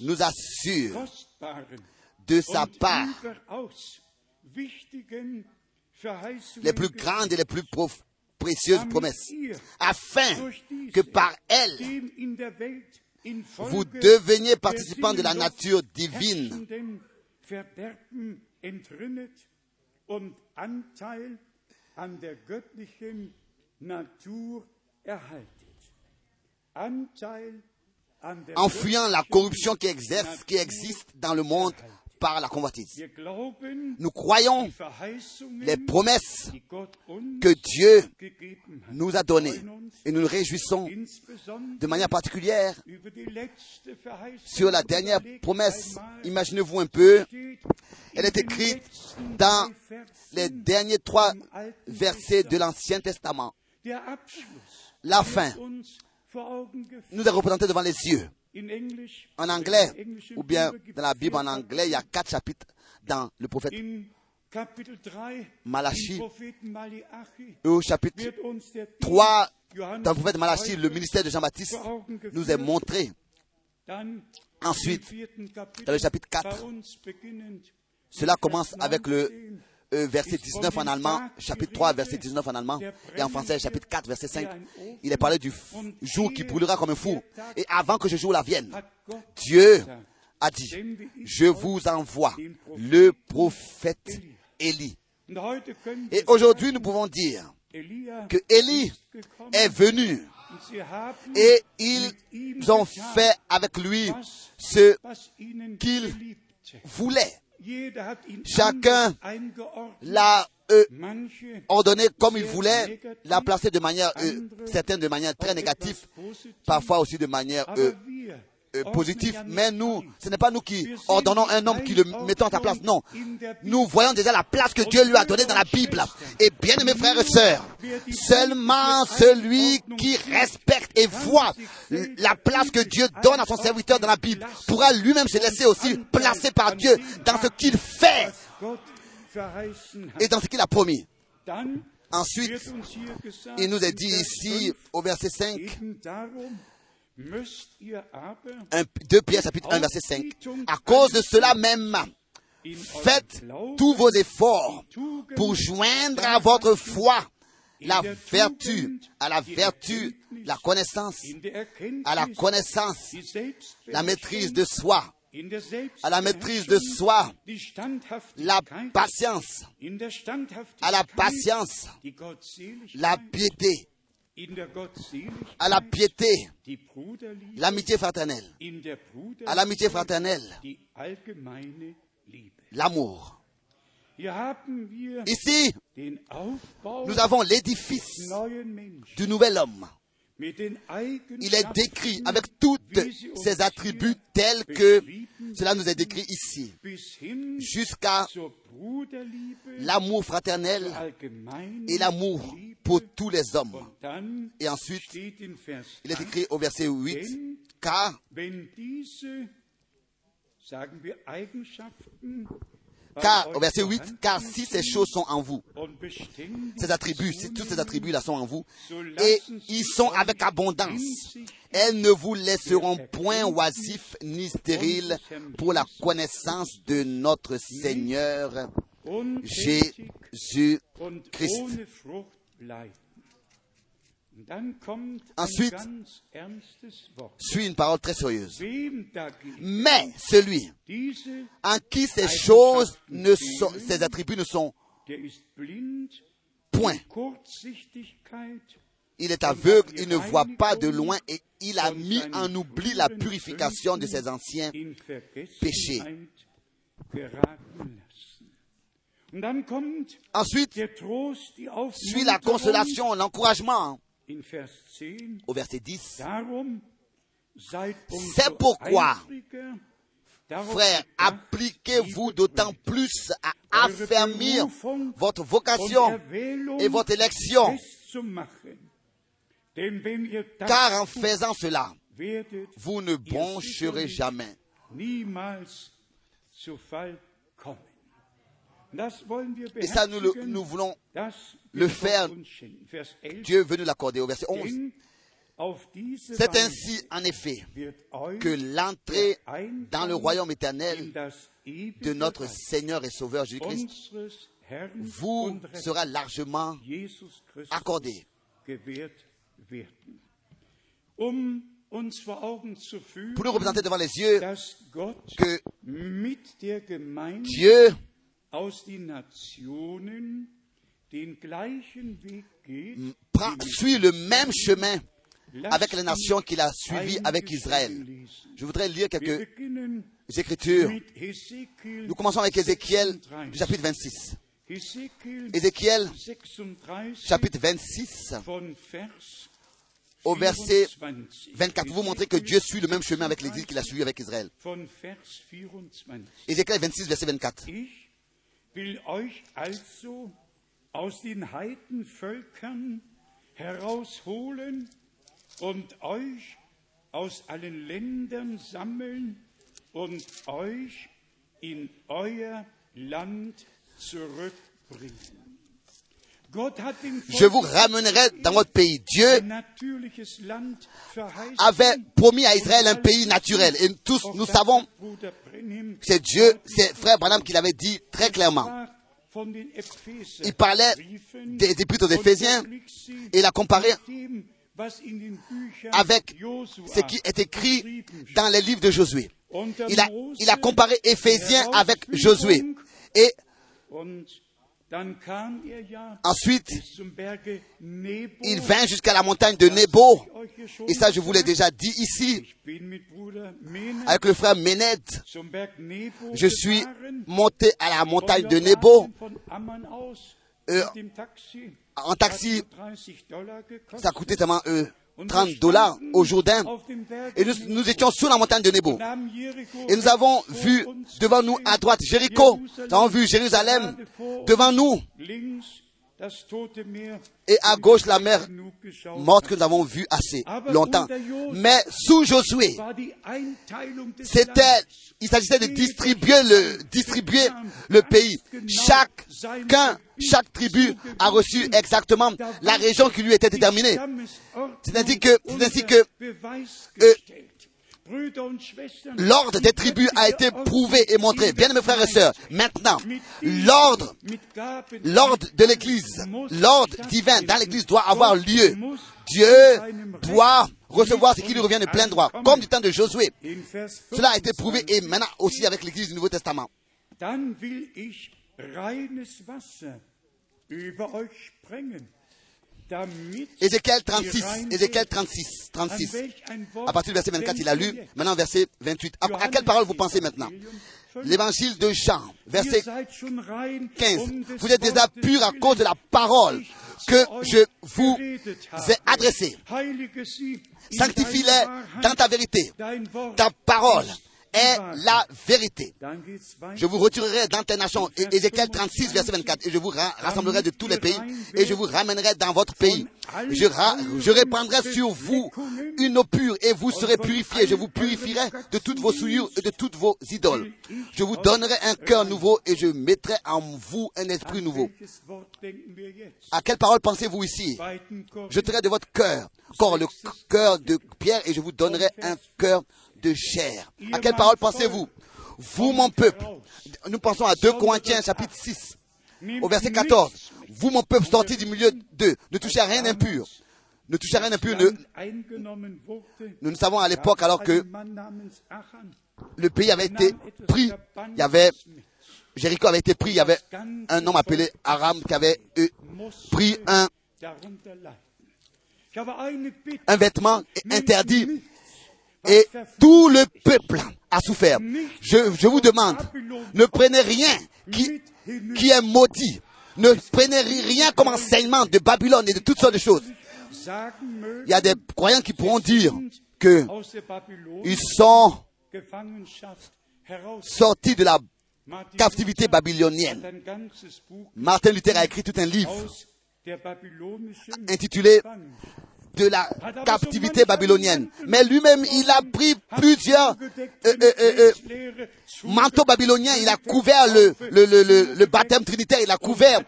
nous assure de sa part les plus grandes et les plus précieuses promesses, afin que par elles, vous deveniez participants de la nature divine, en fuyant la corruption qui exerce, qui existe dans le monde par la convoitise. Nous croyons les promesses que Dieu nous a données et nous nous réjouissons de manière particulière sur la dernière promesse. Imaginez-vous un peu, elle est écrite dans les derniers trois versets de l'Ancien Testament. La fin nous est représentée devant les yeux. En anglais, ou bien dans la Bible en anglais, il y a quatre chapitres dans le prophète In Kapitel 3 Malachi. Et au chapitre wird uns der 3 Johannes dans le prophète Malachi, le ministère de Jean-Baptiste nous est montré. Ensuite, dans le chapitre 4, bei uns beginnend Cela commence avec le 19, verset 19 en allemand, chapitre 3, verset 19 en allemand, et en français, chapitre 4, verset 5. Il est parlé du jour qui brûlera comme un four. Et avant que ce jour-là vienne, hat Gott Dieu a dit, je vous envoie le prophète Élie. Et aujourd'hui, nous pouvons dire que Élie est venu et ils ont fait avec lui ce was ihnen Chacun. L'a euh, ordonné comme il voulait, l'a placé de manière euh, certaine, de manière très négative, parfois aussi de manière euh, euh, ja nicht Mais nous, ce n'est pas nous qui ordonnons un homme qui le mettons à sa place. Non. Nous voyons déjà la place que Dieu lui a donnée dans la Bible. Et bien aimés frères et sœurs, seulement celui qui respecte et voit la place que Dieu donne à son serviteur dans la Bible pourra lui-même se laisser aussi placer par Dieu dans ce qu'il fait. et dans ce qu'il a promis. Ensuite, il nous est dit ici 5, au verset 5, eben darum müsst ihr aber 1, 2 Pierre chapitre 1 verset 5. À cause de cela même, faites tous vos efforts pour joindre à votre foi la vertu, à la vertu, la connaissance, à la connaissance, la maîtrise de soi, à la maîtrise de soi, la patience, à la patience, la piété, à la piété, l'amitié fraternelle, à l'amitié fraternelle, l'amour. Ici, nous avons l'édifice du nouvel homme. Il est décrit avec uns ses attributs tels que cela nous est décrit ici, jusqu'à l'amour fraternel et l'amour pour tous les hommes. Et ensuite, il est 8, écrit au verset 8, denn car, car, verset 8, vorhanden car si ces choses sont en vous, ces attributs, tous ces attributs-là sont en vous, et ils sont avec abondance, elles ne vous laisseront point oisifs ni stériles pour la connaissance de notre Seigneur Jésus-Christ. Ensuite. Suit une parole très sérieuse. Mais celui en qui ces choses ne sont, ces attributs ne sont point. Il est aveugle, il ne voit pas de loin et il a mis en oubli la purification de ses anciens kommt Ensuite, suit la consolation, l'encouragement in Vers 10. Au verset 10. Darum seid umso C'est pourquoi, Frères, bedacht, appliquez-vous d'autant plus à affermir votre vocation et votre élection, car en faisant cela, vous ne broncherez jamais. Et ça, nous, le- beherzigen. nous voulons, le faire. Gott uns schenken. Vers 11. Dieu veut nous l'accorder au verset 11. Denn auf diese C'est ainsi, en effet, que l'entrée dans le royaume éternel de notre Seigneur et Sauveur Jésus-Christ vous sera largement Jesus Christus accordé. gewährt werden. Um Pour nous représenter devant les yeux que Dieu suit le même chemin avec les nations qu'il a suivies avec Israël. Je voudrais lire quelques Écritures. Nous commençons avec Ézéchiel, 36. du chapitre 26. Hesekiel Ézéchiel, 36 chapitre 26, von Vers au verset 24. 24, pour vous montrer que Dieu suit le même chemin avec l'Église qu'il a suivi avec Israël. Von Vers 24. Ézéchiel 26, verset 24. Will euch also aus den Heidenvölkern herausholen und euch aus allen Ländern sammeln und euch in euer Land zurückbringen. Je vous ramènerai dans votre pays. Dieu avait promis à Israël un pays naturel. Et tous, nous savons, Brenhem c'est Dieu, c'est frère Branham qui l'avait dit très clairement. Il parlait des épîtres aux Éphésiens et il a comparé avec ce qui est écrit dans les livres de Josué. Il a, Mose il a comparé Éphésiens avec Josué. Et Er ensuite, il vint jusqu'à la montagne de Nebo. Et ça, je vous l'ai déjà dit ici, avec le frère Nebo Je suis monté à la montagne de Nebo Euh, en taxi. Hat 30 Dollar gekostet. Ça coûtait seulement euh, Und 30 wir dollars au Jourdain. Et nous, étions sur la montagne de Nebo. Et nous avons vu devant nous à droite Jéricho. Nous avons vu Jérusalem devant nous. Et à gauche la mer morte que nous avons vue assez longtemps. Mais sous Josué, c'était, il s'agissait de distribuer le, distribuer le pays. Chacun, chaque tribu a reçu exactement la région qui lui était déterminée. C'est ainsi que- euh, L'ordre des tribus a été prouvé et montré. Bien mes frères et sœurs, maintenant, l'ordre, l'ordre de l'église, l'ordre divin dans l'église doit avoir lieu. Dieu doit recevoir ce qui lui revient de plein droit, comme du temps de Josué. Cela a été prouvé et maintenant aussi avec l'église du Nouveau Testament. Ézéchiel ihr 36, rein Ézéchiel werdet. 36, An 36. welch ein Wort À partir du verset 24, il a lu. Maintenant, verset 28. À, à quelle parole vous pensez maintenant? L'évangile de Jean, verset Ihr seid schon rein 15. um des Vous êtes déjà purs à cause de la parole que je vous ai adressée. Sanctifie-les dans ta vérité. Ta parole est la vérité. Je vous retirerai dans tes nations. Et- Ézéchiel 36, verset 24. Et je vous ra- rassemblerai de tous les pays et je vous ramènerai dans votre pays. Je, je répandrai sur vous une eau pure et vous serez purifiés. Je vous purifierai de toutes vos souillures et de toutes vos idoles. Je vous donnerai un cœur nouveau et je mettrai en vous un esprit nouveau. À quelle parole pensez-vous ici? Je terai de votre cœur, encore le cœur de pierre, et je vous donnerai un cœur de chair. À quelle parole pensez-vous? Vous, mon peuple. Nous pensons à 2 Corinthiens, chapitre 6, au verset 14. Vous, mon peuple, sortis du milieu d'eux, ne touchez à rien d'impur. Ne touchez à rien d'impur. Nous savons à l'époque, alors que le pays avait été pris, il y avait. Jéricho avait été pris, il y avait un homme appelé Aram qui avait euh, pris un, un vêtement interdit et tout le peuple a souffert. Je, vous demande, ne prenez rien qui, est maudit. Ne prenez rien comme enseignement de Babylone et de toutes sortes de choses. Il y a des croyants qui pourront dire que ils sont sortis de la captivité babylonienne. Martin Luther a écrit tout un livre intitulé. De la captivité babylonienne. Mais lui-même, il a pris plusieurs euh, euh, euh, manteaux babyloniens. Il a couvert le, le, le, le, baptême trinitaire. Il a couvert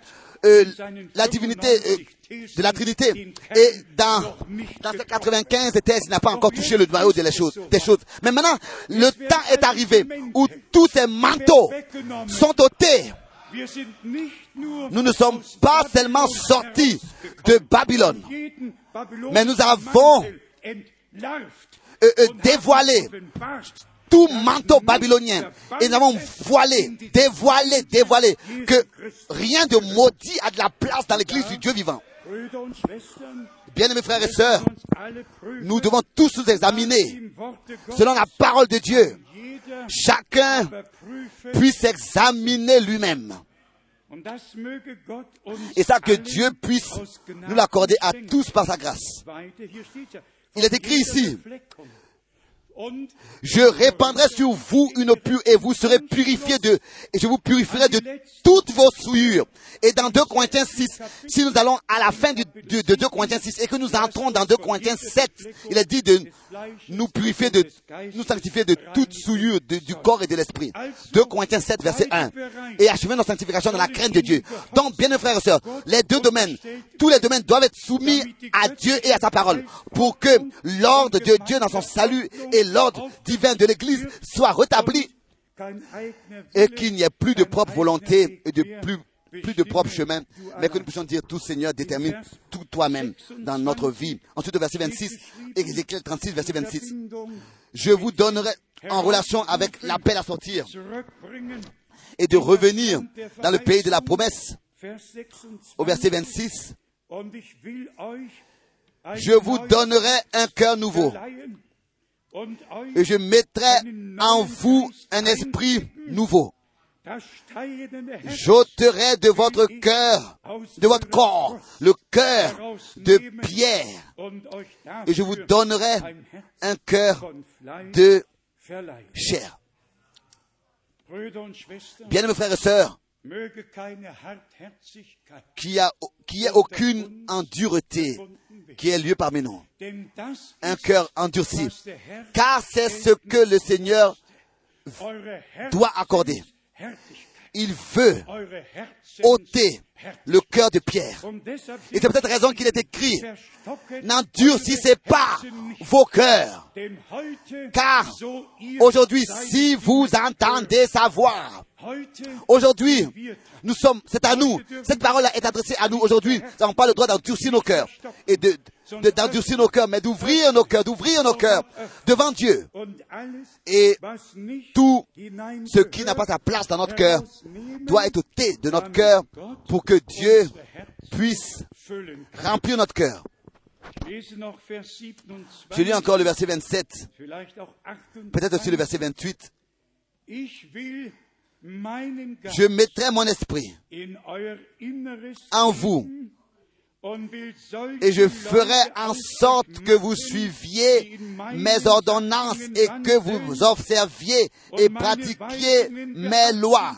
la divinité de la Trinité. Et dans, dans ces 95 thèses, il n'a pas encore touché le noyau des choses, des choses. Mais maintenant, le temps est arrivé où tous ces manteaux sont ôtés. Nous ne sommes pas seulement sortis de Babylone, mais nous avons euh, euh, dévoilé tout manteau babylonien. Et nous avons voilé, dévoilé, dévoilé que rien de maudit a de la place dans l'église du Dieu vivant. Bien-aimés frères et sœurs, nous devons tous nous examiner selon la parole de Dieu. chacun puisse examiner lui-même. Et ça, que Dieu puisse nous l'accorder à tous par sa grâce. Il est écrit ici, Je répandrai sur vous une pure et vous serez purifiés de, et je vous purifierai de toutes vos souillures. Et dans 2 Corinthiens 6, si nous allons à la fin de, de 2 Corinthiens 6 et que nous entrons dans 2 Corinthiens 7, il est dit de nous purifier de, nous sanctifier de toute souillure du corps et de l'esprit. 2 Corinthiens 7, verset 1. Et achever notre sanctification dans la crainte de Dieu. Donc, bien frères et sœurs, les deux domaines, tous les domaines doivent être soumis à Dieu et à sa parole pour que l'ordre de Dieu dans son salut et l'ordre divin de l'Église soit rétabli et qu'il n'y ait plus de propre volonté et de plus, de propre chemin, mais que nous puissions dire tout Seigneur détermine tout toi-même dans notre vie. Ensuite au verset 26, Ézéchiel 36, verset 26. Verbindung Je vous donnerai en relation avec l'appel à sortir et de revenir dans le pays de la promesse. Au verset 26. 26, Und ich will euch ein je vous donnerai un cœur nouveau et je mettrai en vous un esprit nouveau. J'ôterai de votre cœur, de votre corps, le cœur de pierre et je vous donnerai un cœur de chair. Bien mes frères et sœurs, qu'il y a, qu'il y ait aucune endureté qui ait lieu parmi nous. Un cœur endurci. Car c'est ce que le Seigneur doit accorder. Il veut ôter le cœur de pierre. Et c'est peut-être raison qu'il est écrit, n'endurcissez pas vos cœurs. Car aujourd'hui, si vous entendez sa voix, aujourd'hui, nous sommes, c'est à nous. Cette parole est adressée à nous aujourd'hui. Nous n'avons pas le droit d'endurcir nos cœurs. D'endurcir nos cœurs, mais d'ouvrir nos cœurs, d'ouvrir nos cœurs devant Dieu. Et tout ce qui n'a pas sa place dans notre cœur doit être ôté de notre cœur pour que Dieu puisse remplir notre cœur. Ich lese noch Vers 27, Je lis encore le verset 27, vielleicht auch 28. peut-être aussi le verset 28. Ich will meinen Geist Je mettrai mon esprit en vous et je ferai en sorte que vous suiviez mes ordonnances et que vous observiez et pratiquiez mes lois.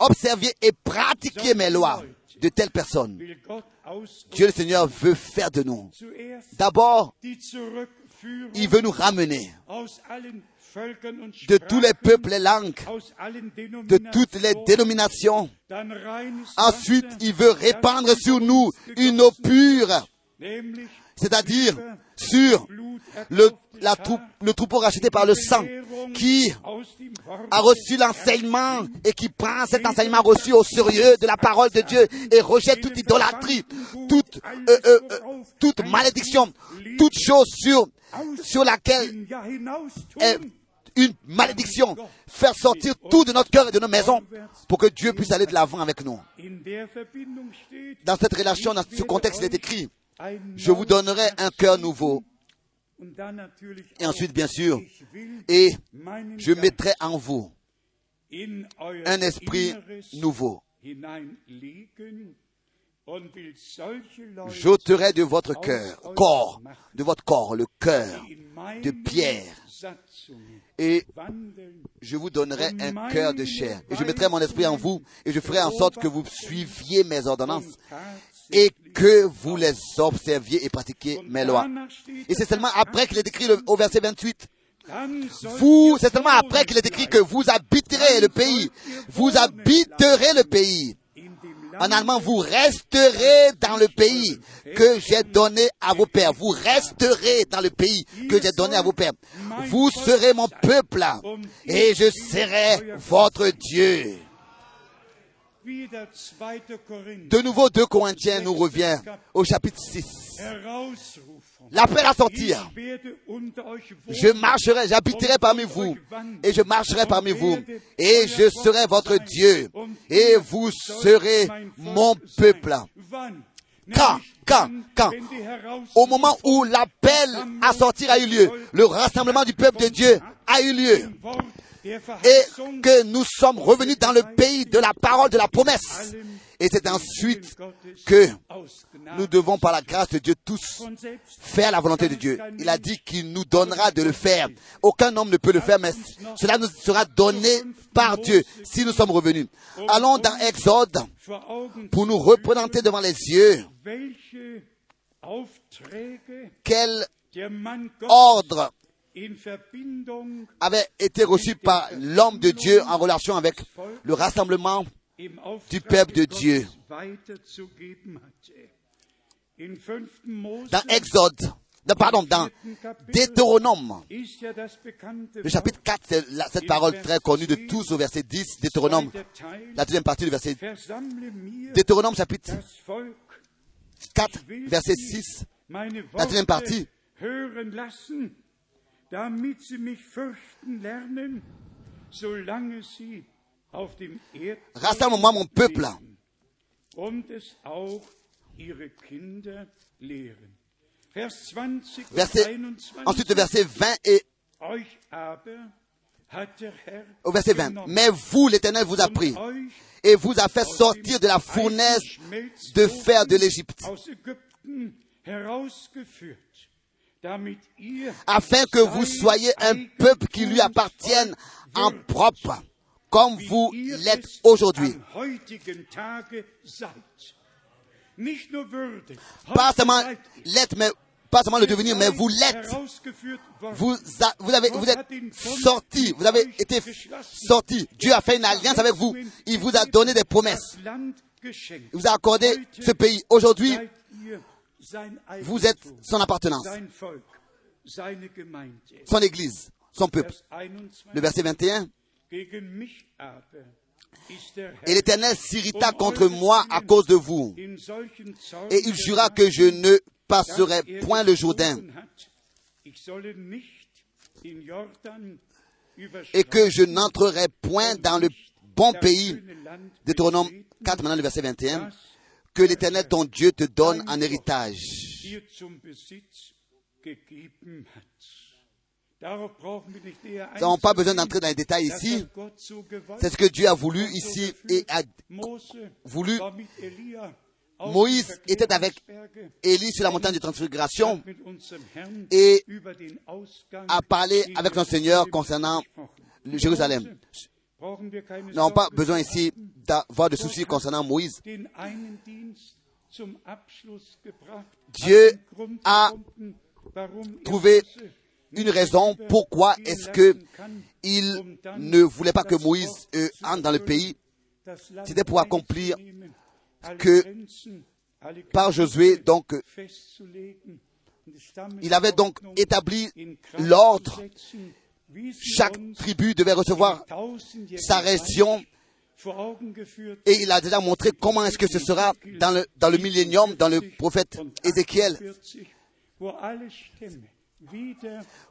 Observiez et pratiquiez mes lois de telles personnes. Dieu le Seigneur veut faire de nous. D'abord, il veut nous ramener de tous les peuples et langues, de toutes les dénominations. Ensuite, il veut répandre sur nous une eau pure, c'est-à-dire sur le, troupeau racheté par le sang, qui a reçu l'enseignement et qui prend cet enseignement reçu au sérieux de la parole de Dieu et rejette toute idolâtrie, toute, euh, euh, euh, malédiction, toute chose sur, sur laquelle est une malédiction, faire sortir tout de notre cœur et de nos maisons pour que Dieu puisse aller de l'avant avec nous. Dans cette relation, dans ce contexte, il est écrit, je vous donnerai un cœur nouveau. Et ensuite, bien sûr, et je mettrai en vous un esprit nouveau. J'ôterai de votre cœur, corps, de votre corps, le cœur de pierre. Et je vous donnerai un cœur de chair. Et je mettrai mon esprit en vous et je ferai en sorte que vous suiviez mes ordonnances et que vous les observiez et pratiquiez mes lois. Et c'est es, seulement après qu'il est écrit au verset 28. dann sollt Vous, c'est seulement après qu'il est écrit que vous habiterez le pays. Vous habiterez le pays. En allemand, vous resterez dans le pays que j'ai donné à vos pères. Vous resterez dans le pays que j'ai donné à vos pères. Vous serez mon peuple et je serai votre Dieu. wieder 2. Korinther De nouveau, 2 Corinthiens nous revient au chapitre 6. Herausrufen. L'appel à sortir. Je marcherai, j'habiterai parmi vous, et je marcherai parmi vous, et je serai votre Dieu, et vous serez mon peuple. Quand, quand, quand, au moment où l'appel à sortir a eu lieu, le rassemblement du peuple de Dieu a eu lieu, et que nous sommes revenus dans le pays de la parole de la promesse. Et c'est ensuite que nous devons, par la grâce de Dieu, tous faire la volonté de Dieu. Il a dit qu'il nous donnera de le faire. Aucun homme ne peut le faire, mais cela nous sera donné par Dieu si nous sommes revenus. Allons dans Exode pour nous représenter devant les yeux quel ordre avait été reçu par l'homme de Dieu en relation avec le rassemblement du peuple de Dieu. Dans Exode, pardon, dans Deutéronome, le chapitre 4, c'est cette parole très connue de tous au verset 10, Deutéronome, la deuxième partie du verset, Deutéronome chapitre 4, verset 6, la deuxième partie, damit sie mich fürchten lernen, solange sie auf dem Rassemble-moi mon peuple. Und es auch ihre Kinder lehren. Vers 20 verset, 21, ensuite verset 20 et au verset 20. Mais vous, l'Éternel, vous a pris et vous a fait sortir de la fournaise de fer de l'Égypte afin que vous soyez un peuple qui lui appartienne en propre, comme vous l'êtes aujourd'hui. Pas seulement l'être, mais pas seulement le devenir, mais vous l'êtes. Vous, vous, avez, vous êtes sorti, vous avez été sorti. Dieu a fait une alliance avec vous. Il vous a donné des promesses. Il vous a accordé ce pays. Aujourd'hui, vous êtes son appartenance, son église, son peuple. Le verset 21. Et l'Éternel s'irrita contre moi à cause de vous. Et il jura que je ne passerai point le Jourdain. Et que je n'entrerai point dans le bon pays. Deutéronome 4, maintenant le verset 21 que l'Éternel ton Dieu te donne en héritage. Nous n'avons pas besoin d'entrer dans les détails ici. C'est ce que Dieu a voulu ici et a voulu. Moïse était avec Élie sur la montagne de transfiguration et a parlé avec son Seigneur concernant Jérusalem. Nous n'avons pas besoin ici d'avoir de soucis concernant Moïse. Dieu a trouvé une raison pourquoi est-ce que il ne voulait pas que Moïse euh, entre dans le pays. C'était pour accomplir que par Josué, donc, il avait donc établi l'ordre chaque tribu devait recevoir sa région et il a déjà montré comment est-ce que ce sera dans le, dans le millénium, dans le prophète Ézéchiel.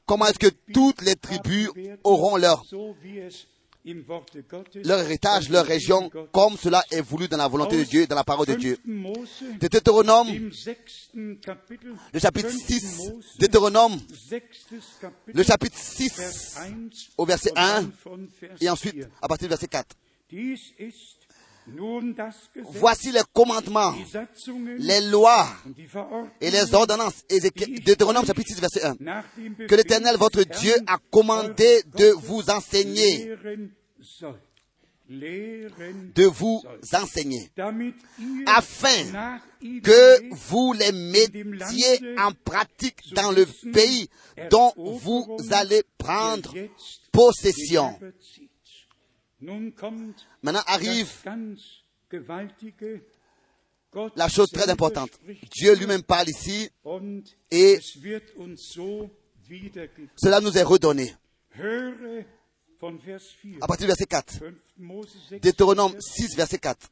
Comment est-ce que toutes les tribus auront leur, leur héritage, leur région, comme cela est voulu dans la volonté de Dieu dans la parole de Dieu. De Deutéronome, le chapitre 6, Deutéronome, le chapitre 6, au verset 1, et ensuite à partir du verset 4. Voici les commandements, les lois et les ordonnances. Deutéronome chapitre 6, verset 1. Que l'Éternel, votre Dieu, a commandé de vous enseigner de vous enseigner, afin que vous les mettiez en pratique dans le pays dont vous allez prendre possession. Maintenant arrive la chose très importante. Dieu lui-même parle ici et cela nous est redonné. À partir du verset 4. Deutéronome 6, verset 4.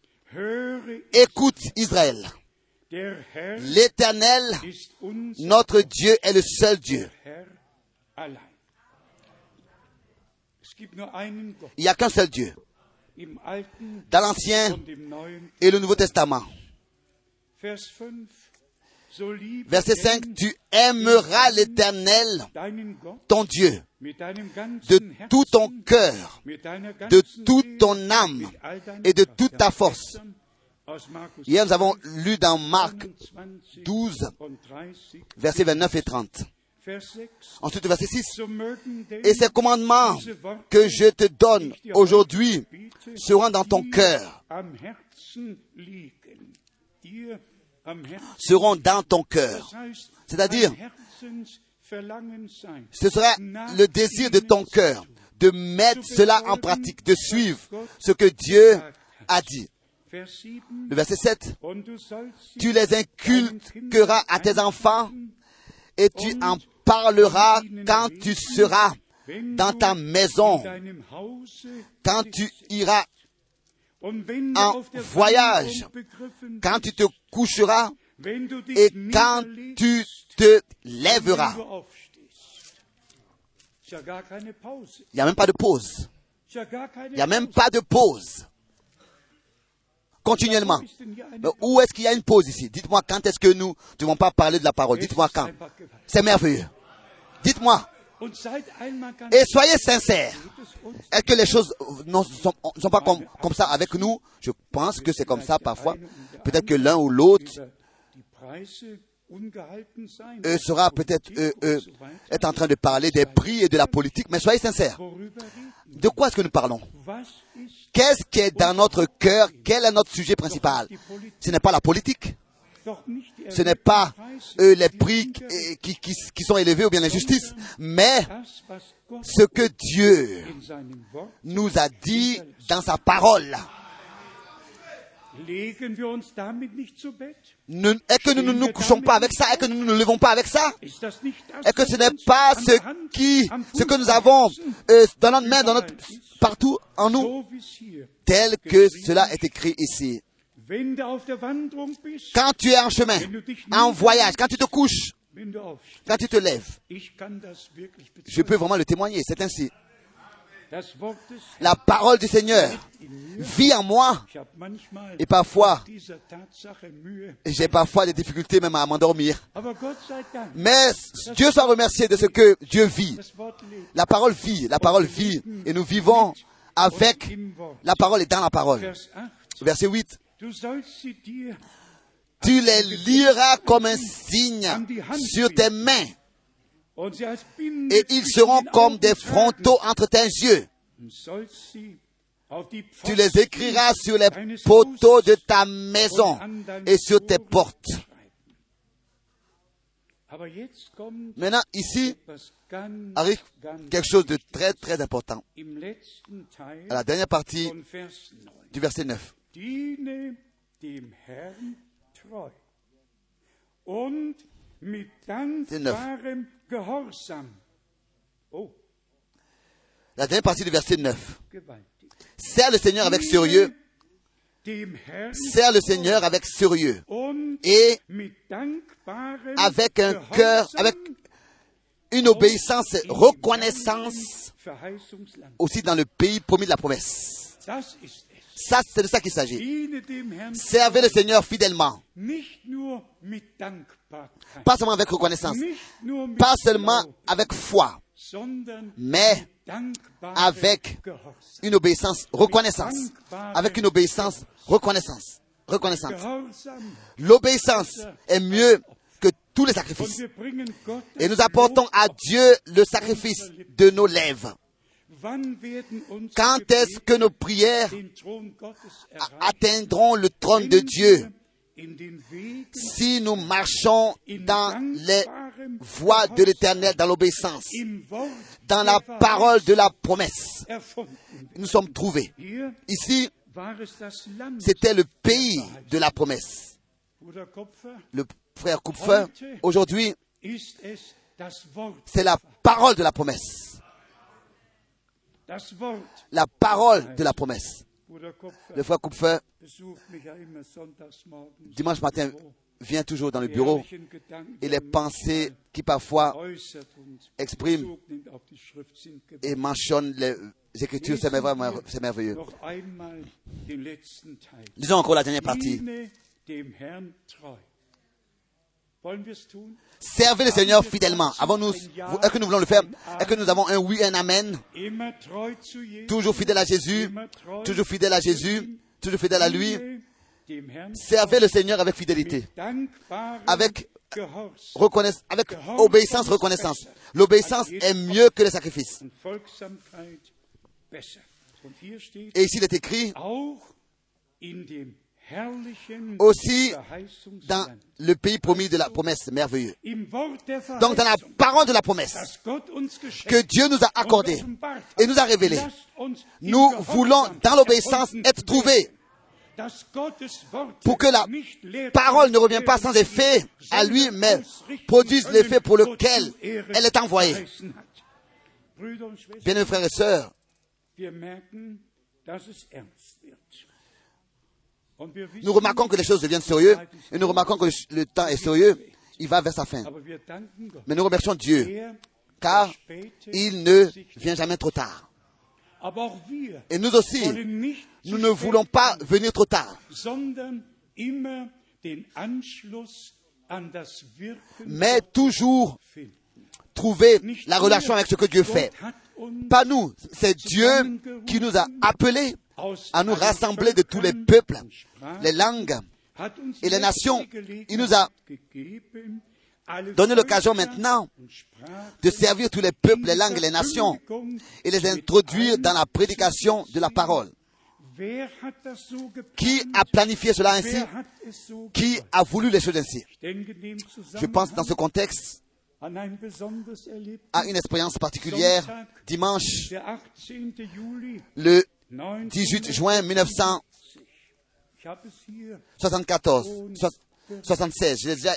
Écoute Israël. L'Éternel, notre Dieu, est le seul Dieu. Il n'y a qu'un seul Dieu. Dans l'Ancien et le Nouveau Testament. Vers 5. So liebe Verset 5, denn tu aimeras l'Éternel, ton Dieu, de tout ton cœur, de toute ton âme et de toute ta force. Hier, nous avons lu dans Marc 21 12, und 30, versets 29 et 30. Vers 6. Ensuite, verset 6. So mögen denn Et ces commandements que je te donne aujourd'hui seront dans ton cœur, seront dans ton cœur. C'est-à-dire. Ce sera le désir de ton cœur de mettre cela en pratique, de suivre ce que Dieu a dit. Vers 7. Le verset 7. Und du sollst sie Tu les inculqueras à tes enfants et tu en parleras quand tu seras dans ta maison, quand tu iras, en voyage, quand tu te coucheras et quand tu te lèveras. Il n'y a même pas de pause. Il n'y a même pas de pause. Continuellement. Où est-ce qu'il y a une pause ici? Dites-moi quand est-ce que nous ne devons pas parler de la parole. Es Dites-moi quand. C'est merveilleux. Dites-moi. Et soyez sincères. Est-ce que les choses ne sont, pas comme, ça avec nous? Je pense que c'est comme ça parfois. Peut-être que l'un ou l'autre euh, sera peut-être euh, euh, est en train de parler des prix et de la politique, mais soyez sincères. De quoi est-ce que nous parlons? Qu'est-ce qui est dans notre cœur? Quel est notre sujet principal? Ce n'est pas la politique. Ce n'est pas euh, les prix qui, qui, qui sont élevés ou bien l'injustice, mais ce que Dieu nous a dit dans sa parole. Ne- Est-ce que nous ne nous couchons pas avec ça? Est-ce que nous ne nous levons pas avec ça? Est-ce que ce n'est pas ce qui, ce que nous avons euh, dans notre main, dans notre, partout en nous, tel que cela est écrit ici Quand tu es en chemin, en voyage, quand tu te couches, quand tu te lèves, je peux vraiment le témoigner. C'est ainsi. La parole du Seigneur vit en moi et parfois, j'ai parfois des difficultés même à m'endormir. Mais Dieu soit remercié de ce que Dieu vit. La parole vit, la parole vit. Et nous vivons avec la parole et dans la parole. Vers 8. Verset 8. Tu les liras comme un signe sur tes mains et ils seront comme des frontaux entre tes yeux. Tu les écriras sur les poteaux de ta maison et sur tes portes. jetzt kommt Maintenant, ici arrive quelque chose de très très important. À la dernière partie von Vers 9. du verset 9. Diene dem Herrn treu und mit dankbarem Gehorsam. Oh, La dernière partie du verset 9. gewaltig. Sers le Seigneur avec sérieux. Sers le Seigneur avec sérieux. Et avec un cœur, avec une obéissance, reconnaissance aussi dans le pays promis de la promesse. Ça, c'est de ça qu'il s'agit. Servez le Seigneur fidèlement. Pas seulement avec reconnaissance. Pas seulement avec foi, mais avec une obéissance, reconnaissance. Avec une obéissance, reconnaissance. Reconnaissance. L'obéissance est mieux que tous les sacrifices. Et nous apportons à Dieu le sacrifice de nos lèvres. Quand est-ce que nos prières atteindront le trône de Dieu? si nous marchons dans les voies de l'éternel, dans l'obéissance, dans la parole de la promesse. Nous sommes trouvés. Ici, c'était le pays de la promesse. Le frère Kupfer, aujourd'hui, c'est la parole de la promesse. La parole de la promesse. Le frère Kupfer, dimanche matin, vient toujours dans le bureau et les pensées qui parfois expriment et mentionnent les Écritures, c'est merveilleux. c'est merveilleux. Lisons encore la dernière partie. Servez le Seigneur fidèlement. Avons-nous, est-ce que nous voulons le faire? Est-ce que nous avons un oui, un amen? Toujours fidèle à Jésus, toujours fidèle à Jésus, toujours fidèle à lui. Servez le Seigneur avec fidélité, avec, reconnaisse, avec obéissance, reconnaissance. L'obéissance est mieux que le sacrifice. Et ici, il est écrit aussi dans le pays promis de la promesse merveilleux. Donc, dans la parole de la promesse que Dieu nous a accordée et nous a révélée, nous voulons dans l'obéissance être trouvés pour que la parole ne revienne pas sans effet à lui, mais produise l'effet pour lequel elle est envoyée. Bien, frères et sœurs, wir merken, dass es ernst wird. Und wir wissen, nous remarquons que les choses deviennent sérieuses et nous remarquons que le, temps est sérieux. Il va vers sa fin. Mais nous remercions Dieu car il ne vient jamais trop tard. Et nous aussi, nous ne voulons pas venir trop tard, mais toujours trouver la relation avec ce que Dieu fait. Pas nous, c'est Dieu qui nous a appelés à nous rassembler de tous les peuples, les langues, et les nations. Il nous a donné l'occasion maintenant de servir tous les peuples, les langues et les nations et les introduire dans la prédication de la parole. Qui a planifié cela ainsi? Qui a voulu les choses ainsi? Je pense dans ce contexte à une expérience particulière. Dimanche, Der 18. Juli le 19 18 juin 1974, Ich habe es hier. 76, je l'ai déjà-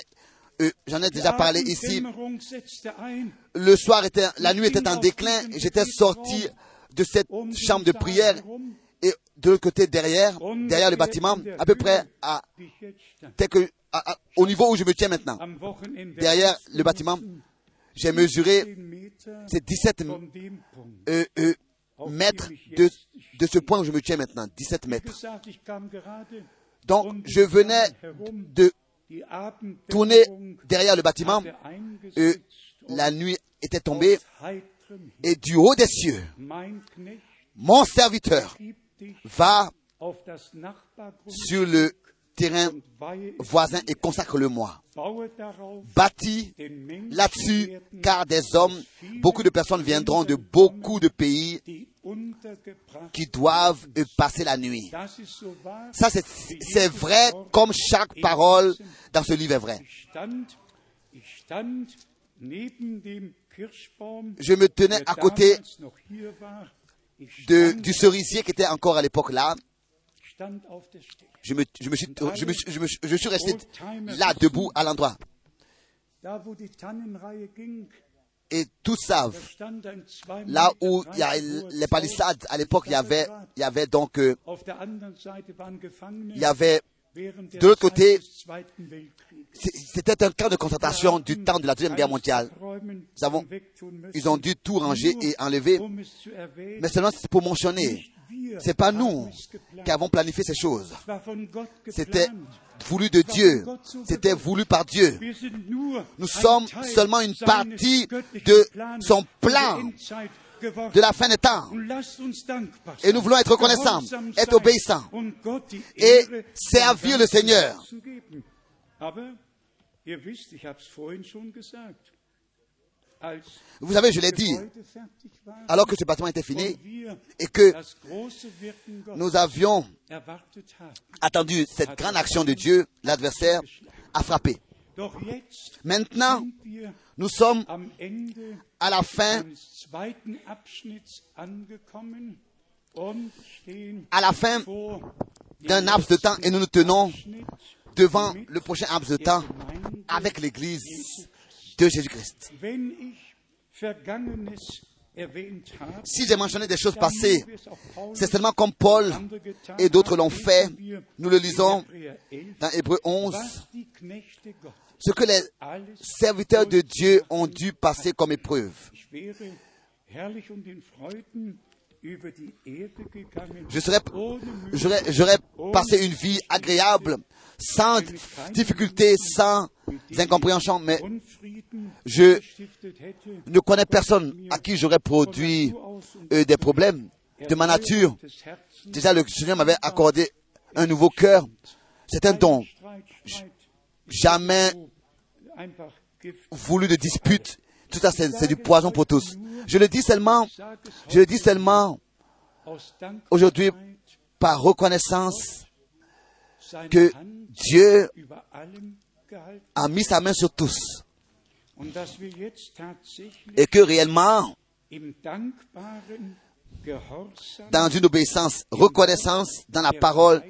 euh, j'en ai déjà parlé ici. Le soir était, la nuit était en déclin. J'étais sorti de cette chambre de prière et de l'autre côté derrière, derrière le bâtiment, à peu près au niveau où je me tiens maintenant. Derrière le bâtiment, j'ai mesuré 10 Meter ces 17 von dem Punkt. euh, euh, mètres de, de ce point où je me tiens maintenant, 17 Wie mètres. Donc, je venais de tourner derrière le bâtiment. eingesetzt Euh, la nuit était tombée et du haut des cieux, mon serviteur va sur le terrain voisin et consacre-le-moi. baue darauf Bâti den Menschen là-dessus, car des hommes, beaucoup de personnes viendront de beaucoup de pays qui doivent passer la nuit. Ça, c'est vrai comme chaque parole dans ce livre est vrai. Ich stand, ich stand neben dem Kirschbaum, Je me tenais à côté du cerisier qui était encore à l'époque là. Je, me, je, me suis, je, me, suis- je, me, suis- je suis resté là, debout, à l'endroit. Et tous savent, là où il y a les palissades, à l'époque, il y avait, il y avait donc, euh, il y avait, der de l'autre côté, c'était un camp de concentration du temps de la Deuxième Guerre mondiale. Nous avons, ils ont dû tout ranger et enlever, Um mais seulement c'est pour mentionner. C'est pas nous qui avons planifié ces choses. C'était voulu de Dieu. C'était voulu par Dieu. Nous sommes seulement une partie de son plan de la fin des temps. Et nous voulons être reconnaissants, être obéissants et servir le Seigneur. Vous savez, je l'ai dit, alors que ce bâtiment était fini et que nous avions attendu cette grande action de Dieu, l'adversaire a frappé. Maintenant, nous sommes à la fin, à la fin d'un laps de temps et nous nous tenons devant le prochain laps de temps avec l'église de Jésus-Christ. Si j'ai mentionné des choses passées, c'est seulement comme Paul et d'autres l'ont fait. Nous le lisons Hebräer 11, dans Hébreu 11, was die Knechte Gottes ce que les serviteurs de Dieu ont dû passer comme épreuve. Je serais, j'aurais, j'aurais passé une vie agréable, sans difficulté, sans incompréhension, mais je ne connais personne à qui j'aurais produit euh, des problèmes de ma nature. Déjà, le Seigneur m'avait accordé un nouveau cœur. C'est un don. Jamais voulu de dispute. Tout ça, c'est du poison pour tous. Je le dis seulement, je le dis seulement aujourd'hui par reconnaissance que Dieu a mis sa main sur tous et que réellement, dans une obéissance, reconnaissance dans la parole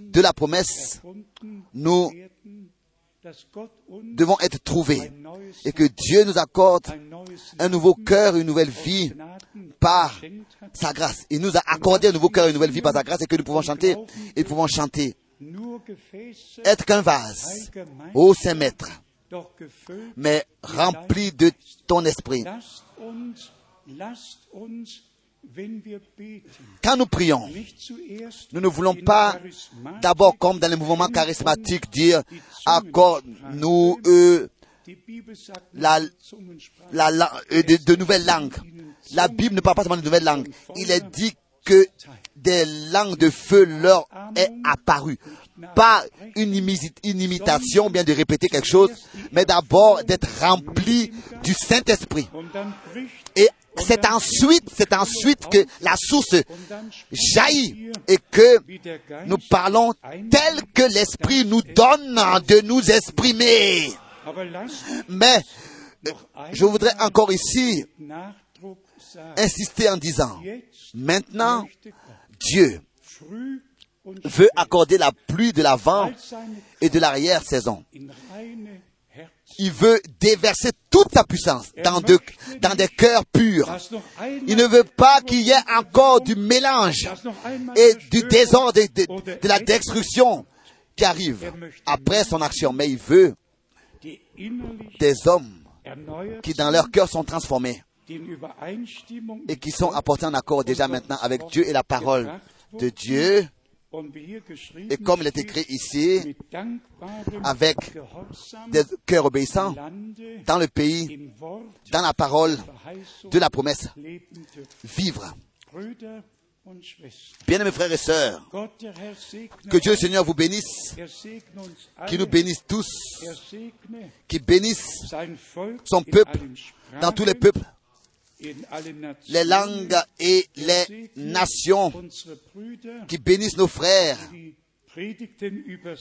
de la promesse, nous devons être trouvés et que Dieu nous accorde un nouveau cœur, une nouvelle vie par sa grâce. Il nous a accordé un nouveau cœur, une nouvelle vie par sa grâce et que nous pouvons chanter et nous pouvons chanter. Être qu'un vase, ô Saint Maître, mais rempli de ton esprit. Quand nous prions, nous ne voulons in pas d'abord, comme dans les mouvements charismatiques, dire accorde-nous euh, la- la, la- euh, de, de nouvelles langues. La Bible ne parle pas seulement de nouvelles langues. Il est dit que des langues de feu leur est apparu. Pas une, une imitation, bien de répéter quelque chose, mais d'abord d'être rempli du Saint-Esprit. Et c'est ensuite, c'est ensuite que la source jaillit et que nous parlons tel que l'Esprit nous donne de nous exprimer. Mais je voudrais encore ici insister en disant, maintenant, Dieu veut accorder la pluie de l'avant et de l'arrière-saison. Il veut déverser toute sa puissance dans, de- dans des cœurs purs. Il ne veut pas qu'il y ait encore du mélange et du désordre, et de, la destruction qui arrive après son action. Mais il veut des hommes qui dans leur cœur sont transformés et qui sont apportés en accord déjà maintenant avec Dieu et la parole de Dieu. Et comme il est écrit ici, avec des cœurs obéissants dans le pays, dans la parole de la promesse, vivre. Bien-aimés frères et sœurs, que Dieu le Seigneur vous bénisse, er qu'il nous bénisse tous, er qu'il bénisse son peuple dans tous les peuples, les langues et les nations, qui bénissent nos frères,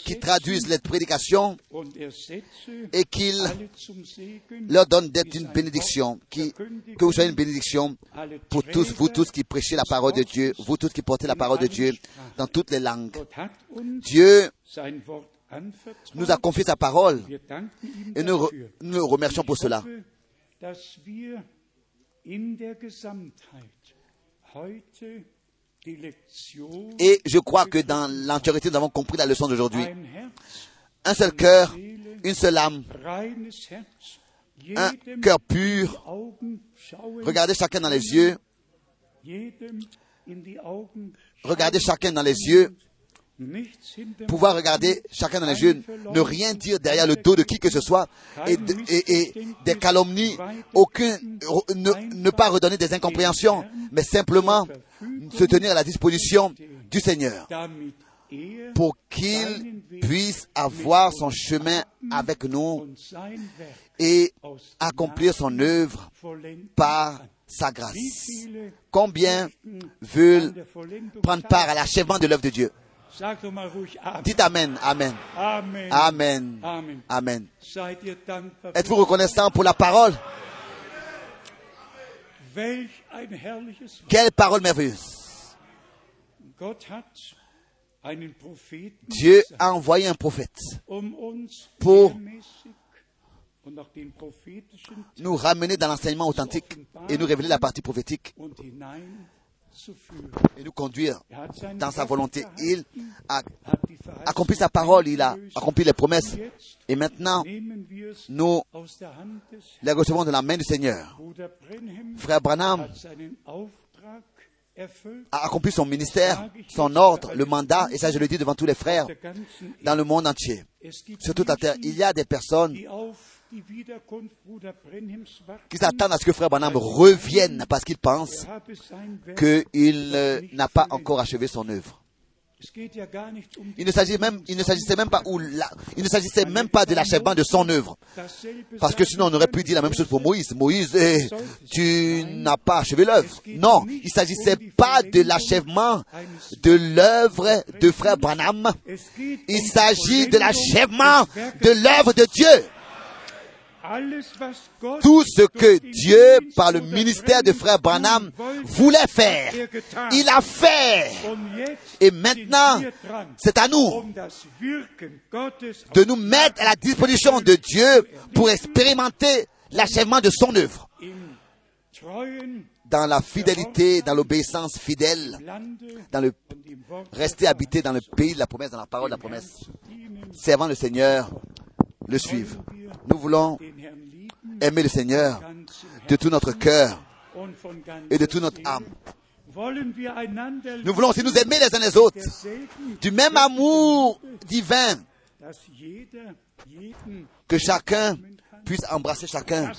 qui traduisent les prédications et Segen, leur donnent d'être une bénédiction, qui, que vous soyez une bénédiction pour tous, vous tous qui prêchez la parole de Dieu, vous tous qui portez la parole de Dieu dans toutes les langues. Dieu nous a confié sa parole et nous, nous le remercions pour cela. Et je crois que dans l'entièreté, nous avons compris la leçon d'aujourd'hui. Un seul cœur, une seule âme, un cœur pur. Regardez chacun dans les yeux, regardez chacun dans les yeux, pouvoir regarder chacun dans les yeux, ne rien dire derrière le dos de qui que ce soit, et, de- et- et des calomnies, aucun, ne, ne pas redonner des incompréhensions, mais simplement se tenir à la disposition du Seigneur er pour qu'il puisse avoir son chemin avec nous et accomplir son œuvre par sa grâce. Combien veulent prendre part à l'achèvement de l'œuvre de Dieu? Dites Amen, Amen, Amen. Amen, Amen. Êtes-vous reconnaissant pour la parole? Quelle parole merveilleuse Dieu a envoyé un prophète um pour nous ramener dans l'enseignement authentique et nous révéler la partie prophétique. Et nous conduire dans sa volonté. Il a accompli sa parole, il a accompli les promesses. Et maintenant, nous les recevons de la main du Seigneur. Frère Branham a accompli son ministère, son ordre, le mandat, et ça je le dis devant tous les frères dans le monde entier, sur toute la terre. Il y a des personnes die auf die Wiederkunft Bruder Brenhims warten. qui s'attendent à ce que frère Branham revienne parce qu'ils pensent qu'il euh, n'a pas encore achevé son œuvre. Il ne s'agit même, il ne s'agissait même pas où la- il ne s'agissait même pas de l'achèvement de son œuvre. Parce que sinon on aurait pu dire la même chose pour Moïse. Moïse, eh, tu n'as pas achevé l'œuvre. Non, il s'agissait pas de l'achèvement de l'œuvre de frère Branham. Il s'agit de l'achèvement de l'œuvre de Dieu. Tout ce que Dieu, par le ministère de frère Branham, wollte, voulait faire, er il a fait. Et maintenant, c'est à nous um de nous mettre à la disposition de Dieu pour expérimenter l'achèvement de son œuvre. Dans la fidélité, dans l'obéissance fidèle, dans le rester habité dans le pays de la promesse, dans la parole de la promesse, servant le Seigneur, le. Nous voulons aimer le Seigneur de tout notre cœur et de toute notre âme. Nous voulons aussi nous aimer les uns les autres, du même amour divin, que chacun puisse embrasser chacun,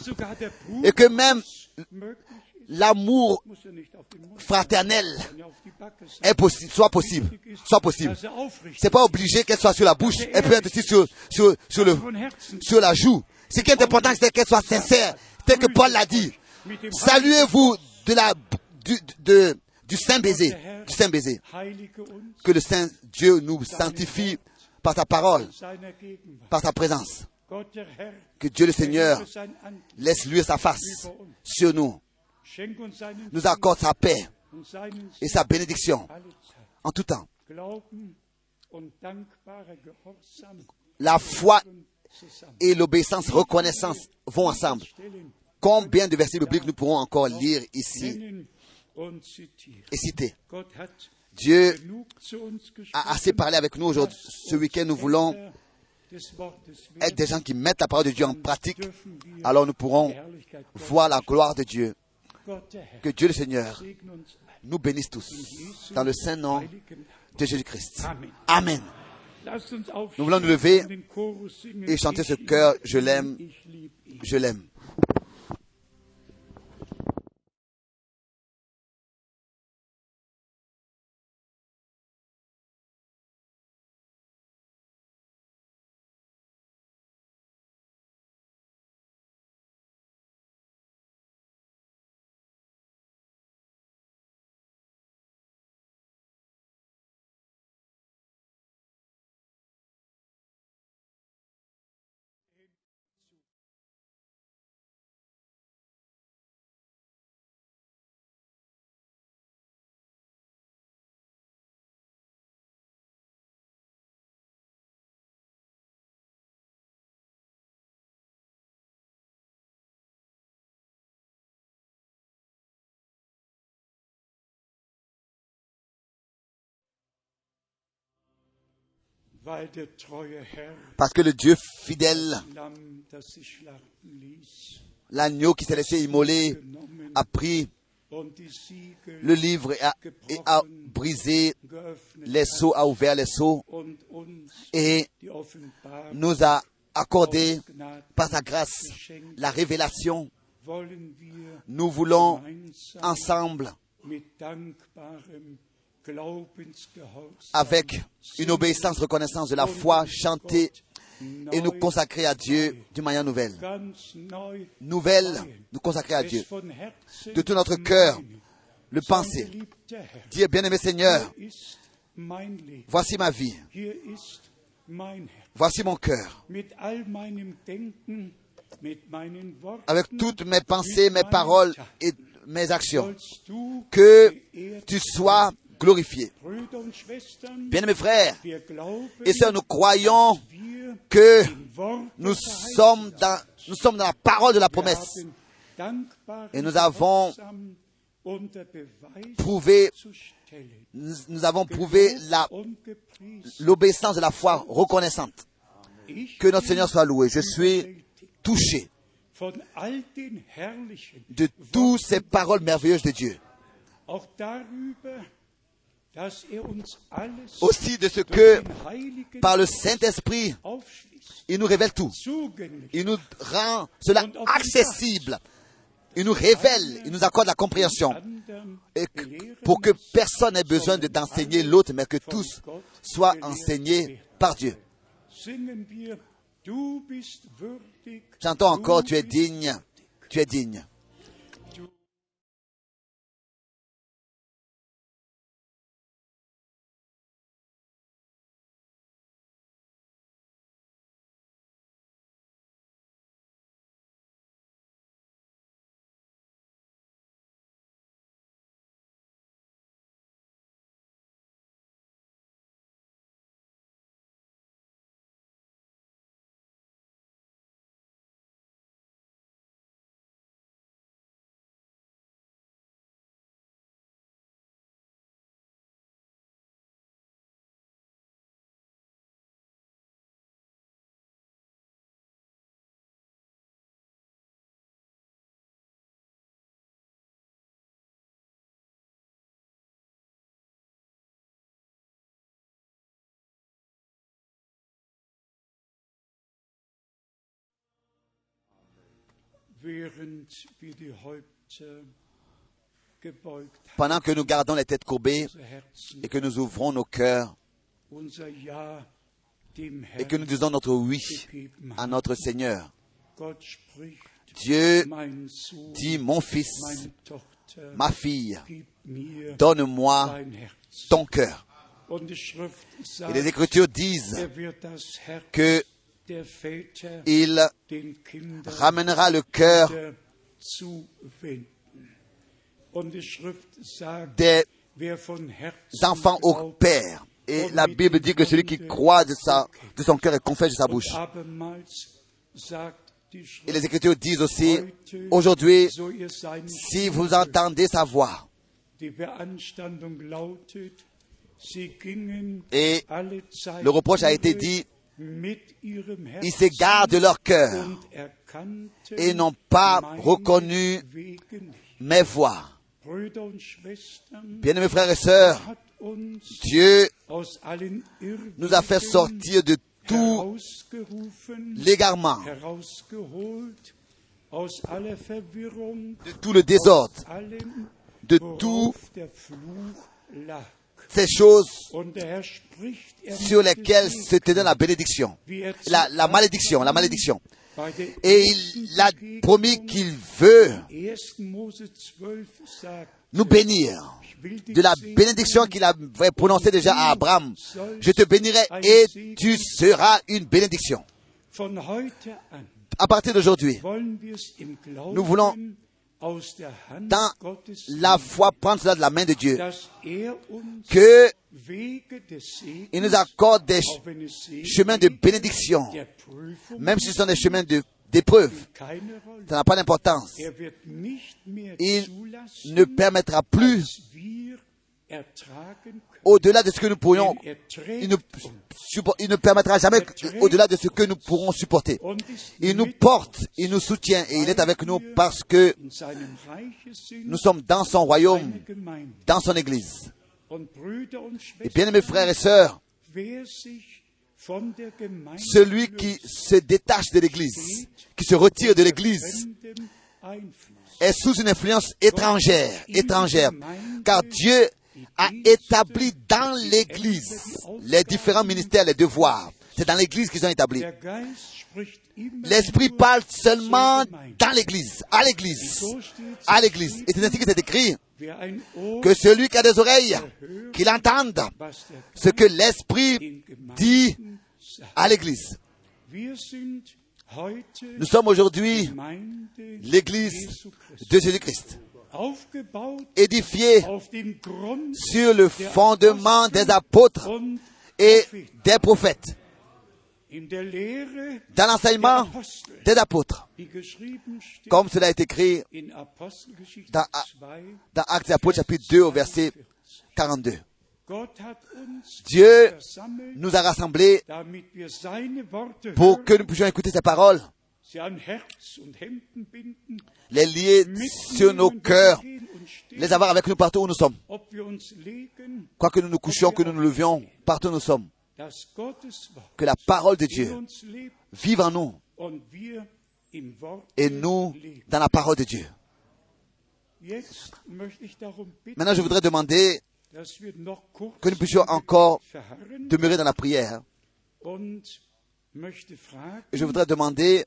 et que même l'amour er fraternel est possi- soit possible, soit possible. C'est pas obligé qu'elle soit sur la bouche, elle peut être aussi sur, sur, sur le, sur la joue. Ce qui est important, c'est qu'elle soit sincère, tel que Paul l'a dit. Saluez-vous de la, du, de, du saint baiser, du saint baiser. Que le Saint Dieu nous sanctifie par sa parole, par sa présence. Que Dieu le Seigneur laisse lui sa face sur nous, nous accorde sa paix et sa bénédiction en tout temps. La foi et l'obéissance, reconnaissance vont ensemble. Combien de versets bibliques nous pourrons encore lire ici et citer? Dieu a assez parlé avec nous aujourd'hui. Ce week-end, nous voulons être des gens qui mettent la parole de Dieu en pratique. Alors nous pourrons voir la gloire de Dieu. Que Dieu le Seigneur nous bénisse tous. Dans le saint nom de Jésus-Christ. Amen. Nous voulons nous lever et chanter ce lieb Je l'aime. Je l'aime. Parce que le Dieu fidèle, l'agneau qui s'est laissé immoler, a pris le livre et a, et a brisé les seaux, a ouvert les seaux et nous a accordé par sa grâce la révélation. Nous voulons ensemble, avec une obéissance, reconnaissance de la foi, chanter et nous consacrer à Dieu d'une manière nouvelle. Nouvelle, nous consacrer à Dieu. De tout notre cœur, le penser. Dire, bien-aimé Seigneur, voici ma vie, voici mon cœur. Avec toutes mes pensées, mes paroles et mes actions. Que tu sois glorifié. Schwestern, Bien-aimés frères et sœurs, nous croyons que nous sommes dans, nous sommes dans la parole de la promesse. Et nous avons Prouvé, nous, nous avons prouvé l'obéissance de la foi reconnaissante. Que notre Seigneur soit loué. Je suis touché de toutes ces paroles merveilleuses de Dieu. Aussi de ce que par le Saint-Esprit, il nous révèle tout. Il nous rend cela accessible. Il nous révèle, il nous accorde la compréhension. Et pour que personne n'ait besoin de- d'enseigner l'autre, mais que tous soient enseignés par Dieu. J'entends encore, tu es digne, tu es digne. Pendant que nous gardons les têtes courbées et que nous ouvrons nos cœurs et que nous disons notre oui à notre Seigneur, Dieu dit, mon fils, ma fille, donne-moi ton cœur. Et les Écritures disent er que il ramènera le cœur des enfants au Père. Et la Bible dit que celui qui croit de, sa, de son cœur et confesse de sa bouche. Et les Écritures disent aussi, aujourd'hui, si vous entendez sa voix, Et le reproche a été dit, ils s'égarent de leur cœur et n'ont pas reconnu mes voix. Bien-aimés frères et sœurs, Dieu nous a fait sortir de tout l'égarement, de tout le désordre, de tout ces choses er sur lesquelles se tenait la bénédiction, er la, malédiction, la malédiction. Et il a promis qu'il veut 1. Mose 12 sagt, nous bénir de la bénédiction qu'il avait prononcée déjà à Abraham. Je te bénirai et tu seras une bénédiction. À partir d'aujourd'hui, Nous voulons dans la foi prendre cela de la main de Dieu, que il nous accorde des chemins de bénédiction, même si ce sont des chemins de- d'épreuve. Ça n'a pas d'importance. Er Il ne permettra plus, au-delà de ce que nous pourrions, il ne, il permettra jamais au-delà de ce que nous pourrons supporter. Il nous porte, il nous soutient et il est avec nous parce que nous sommes dans son royaume, dans son église. Et bien aimés frères et sœurs, celui qui se détache de l'église, qui se retire de l'église, est sous une influence étrangère, étrangère, car Dieu a établi dans l'Église les différents ministères, les devoirs. C'est dans l'Église qu'ils ont établi. L'Esprit parle seulement dans l'Église, à l'Église, à l'Église. Et c'est ainsi que c'est écrit que celui qui a des oreilles, qu'il entende ce que l'Esprit dit à l'Église. Nous sommes aujourd'hui l'Église de Jésus-Christ, Grund sur le fondement des apôtres et des prophètes, dans l'enseignement des apôtres, comme cela est écrit dans, 2, dans Actes des Apôtres chapitre 2 au verset 42. Gott hat uns Dieu nous a rassemblés pour que nous puissions écouter ses paroles les lier sur nos cœurs, les avoir avec nous partout où nous sommes. Quoi que nous nous couchions, que nous nous levions, partout où nous sommes. Que la parole de Dieu vive en nous et nous dans la parole de Dieu. Maintenant, je voudrais demander que nous puissions encore demeurer dans la prière. Je voudrais demander,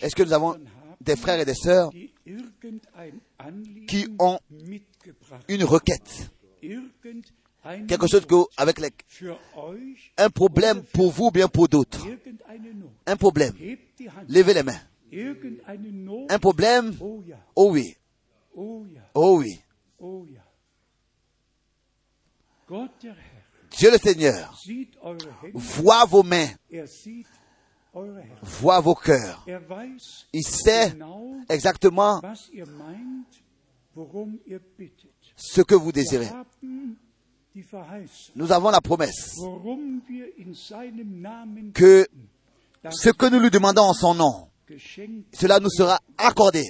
est-ce que nous avons des frères et des sœurs qui ont une requête, quelque chose que, avec les- un problème pour vous ou bien pour d'autres? Un problème. Levez les mains. Un problème? Oh Oh oui. oh Oh oui. Dieu le Seigneur voit vos mains, voit vos cœurs. Il sait exactement ce que vous désirez. Nous avons la promesse que ce que nous lui demandons en son nom, cela nous sera accordé.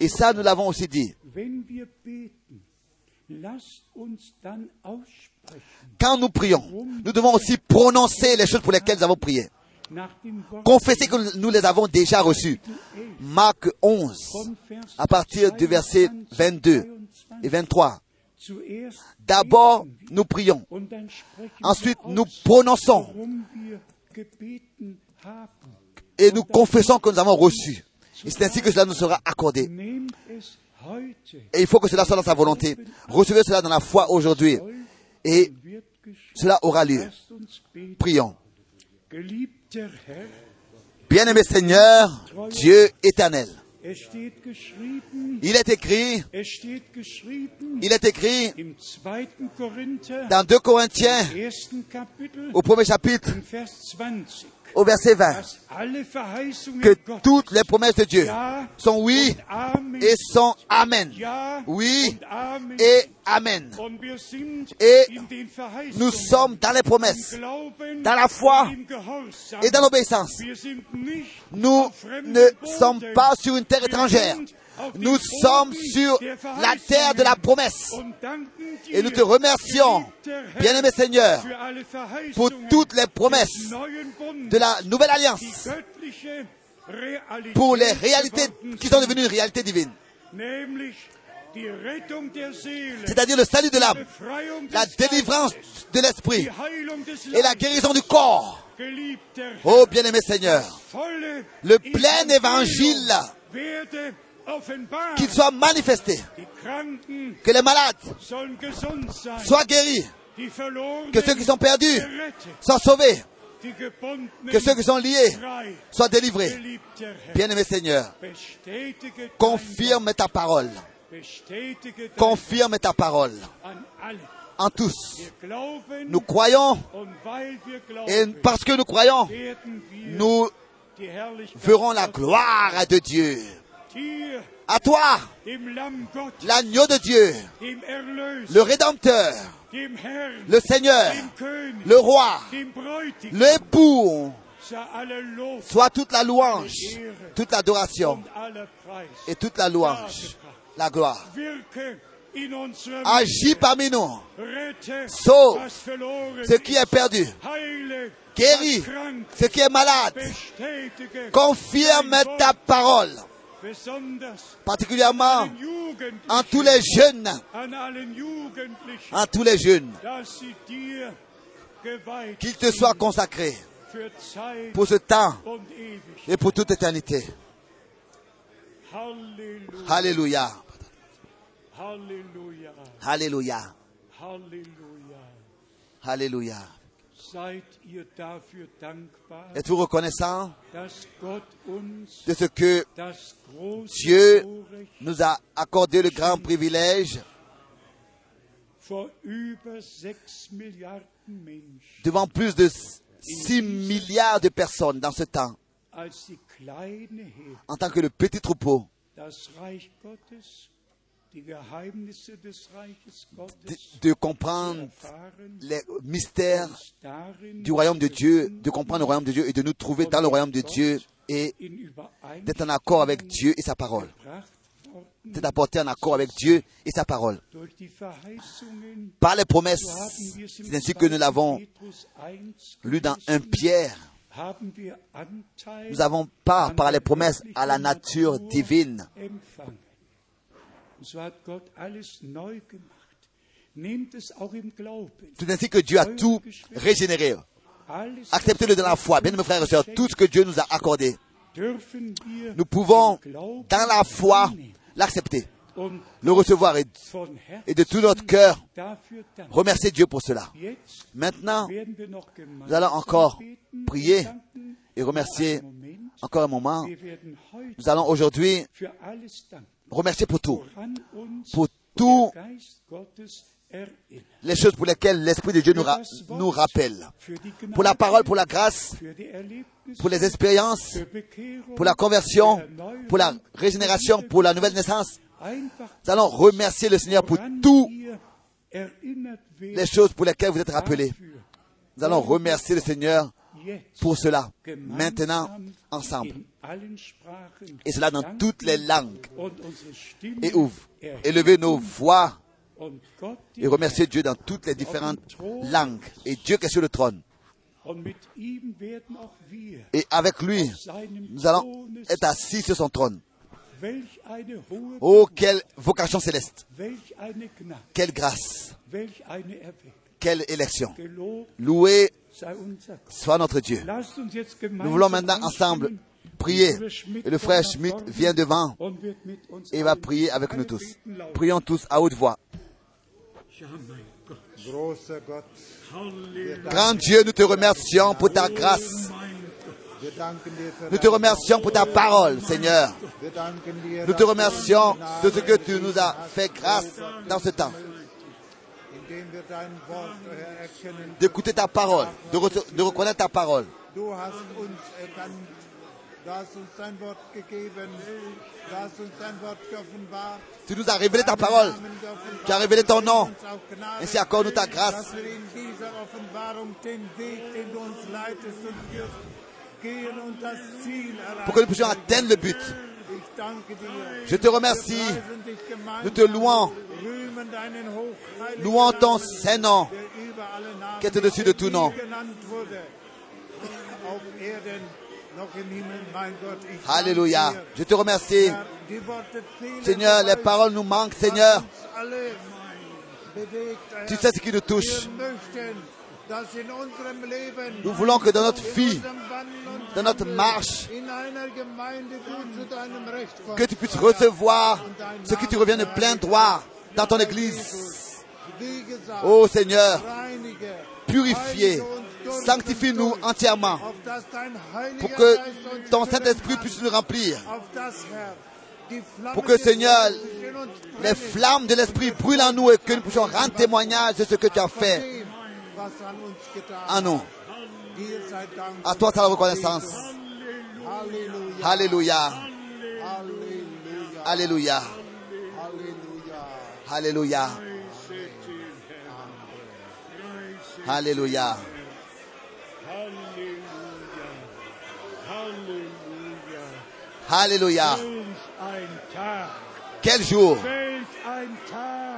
Et ça, nous l'avons aussi dit. Quand nous prions, nous devons aussi prononcer les choses pour lesquelles nous avons prié. Confesser que nous les avons déjà reçues. Marc 11, von Vers à partir du verset 22 et 23. Zuerst D'abord, nous prions. Ensuite, nous prononçons et nous confessons que nous avons reçu. Et c'est ainsi que cela nous sera accordé. Et il faut que cela soit dans sa volonté. Recevez cela dans la foi aujourd'hui. Et cela aura lieu. Prions. Bien-aimé Seigneur, Dieu éternel. Il est écrit, il est écrit im 2. Korinther, dans 2 Corinthiens, au premier chapitre, in Vers 20, au verset 20, dass alle Verheißungen que toutes les promesses de Dieu sont oui et sont Amen. Oui et Amen. Et Nous sommes dans les promesses dans la foi et dans l'obéissance. Nous ne sommes pas sur une terre étrangère. Nous sommes sur la terre de la promesse. Et nous te remercions, bien-aimé Seigneur, pour toutes les promesses de la nouvelle alliance, pour les réalités qui sont devenues une réalité divine. C'est-à-dire le salut de l'âme, la délivrance de l'esprit et la guérison du corps. Oh bien-aimé Seigneur, le plein évangile. Qu'il soit manifesté, que les malades soient guéris, que ceux qui sont perdus soient sauvés, que ceux qui sont liés soient délivrés. Bien-aimé Seigneur, confirme ta parole, confirme ta parole. En tous. Nous croyons. et parce que nous croyons, nous verrons la gloire de Dieu. À toi, l'agneau de Dieu, le Rédempteur, le Seigneur, le roi, l'époux, soit toute la louange, toute l'adoration et toute la louange, la gloire. Agis parmi nous, Sauve ce qui est perdu, guéris ce qui est malade, confirme ta parole, particulièrement en tous les jeunes, en tous les jeunes, qu'ils te soient consacrés für Zeit pour ce temps et pour toute éternité. Alléluia, Alléluia, Halleluja. Alléluia. Êtes-vous reconnaissant de ce que Dieu nous a accordé le grand privilège devant plus de 6 milliards de personnes dans ce temps, en tant que le petit troupeau, de, comprendre les mystères du royaume de Dieu, de comprendre le royaume de Dieu et de nous trouver dans le royaume de Dieu et d'être en accord avec Dieu et sa parole. D'être apporté en accord avec Dieu et sa parole. Par les promesses, c'est ainsi que nous l'avons 2. Petrus 1 lu dans 1 Pierre, nous avons part par les promesses à la nature Natur divine. C'est ainsi que Dieu a tout régénéré. Acceptez-le dans la foi. Bien, mes frères et sœurs, tout ce que Dieu nous a accordé, nous pouvons, dans la foi, l'accepter, le recevoir et, de tout notre cœur remercier Dieu pour cela. Maintenant, nous allons encore prier et remercier encore un moment. Nous allons aujourd'hui remercier pour tout, pour tout les choses pour lesquelles l'Esprit de Dieu nous, ra- nous rappelle. Pour la parole, pour la grâce, pour les expériences, pour la conversion, pour la régénération, pour la nouvelle naissance. Nous allons remercier le Seigneur pour toutes les choses pour lesquelles vous êtes rappelés. Nous allons remercier le Seigneur pour cela, maintenant, ensemble. Et cela dans toutes les langues. Et ouvre, élever nos voix et remercier Dieu dans toutes les différentes langues. Et Dieu qui est sur le trône. Et avec lui, nous allons être assis sur son trône. Oh, quelle vocation céleste, quelle grâce, quelle élection. Loué soit notre Dieu. Nous voulons maintenant ensemble prier. Et le frère Schmidt vient devant et va prier avec nous tous. Prions tous à haute voix. Grand Dieu, nous te remercions pour ta grâce. für Nous te remercions pour ta parole, Seigneur. Nous te remercions de ce que tu nous as fait grâce dans ce temps. D'écouter ta parole, de, re- de reconnaître ta parole. Geoffenbart. Tu nous as révélé ta parole. Tu as révélé ton nom. Ainsi accorde-nous ta grâce. Pour que nous puissions atteindre le but. Je te remercie. Nous te louons. Louons ton Saint-Nom qui est au-dessus de tout nom. Alléluia. Je te remercie. Seigneur, les paroles nous manquent, Seigneur. Tu sais ce qui nous touche. Nous voulons que dans notre vie, dans notre marche, que tu puisses recevoir ce qui te revient de plein droit dans ton église. Oh Seigneur, purifiez, sanctifie-nous entièrement pour que ton Saint-Esprit puisse nous remplir. Pour que, Seigneur, Les flammes de l'Esprit brûlent en nous et que nous puissions rendre témoignage de ce que tu as fait en nous. À toi, ta reconnaissance. Alléluia. Alléluia. Alléluia. Alléluia. Alléluia. Quel jour?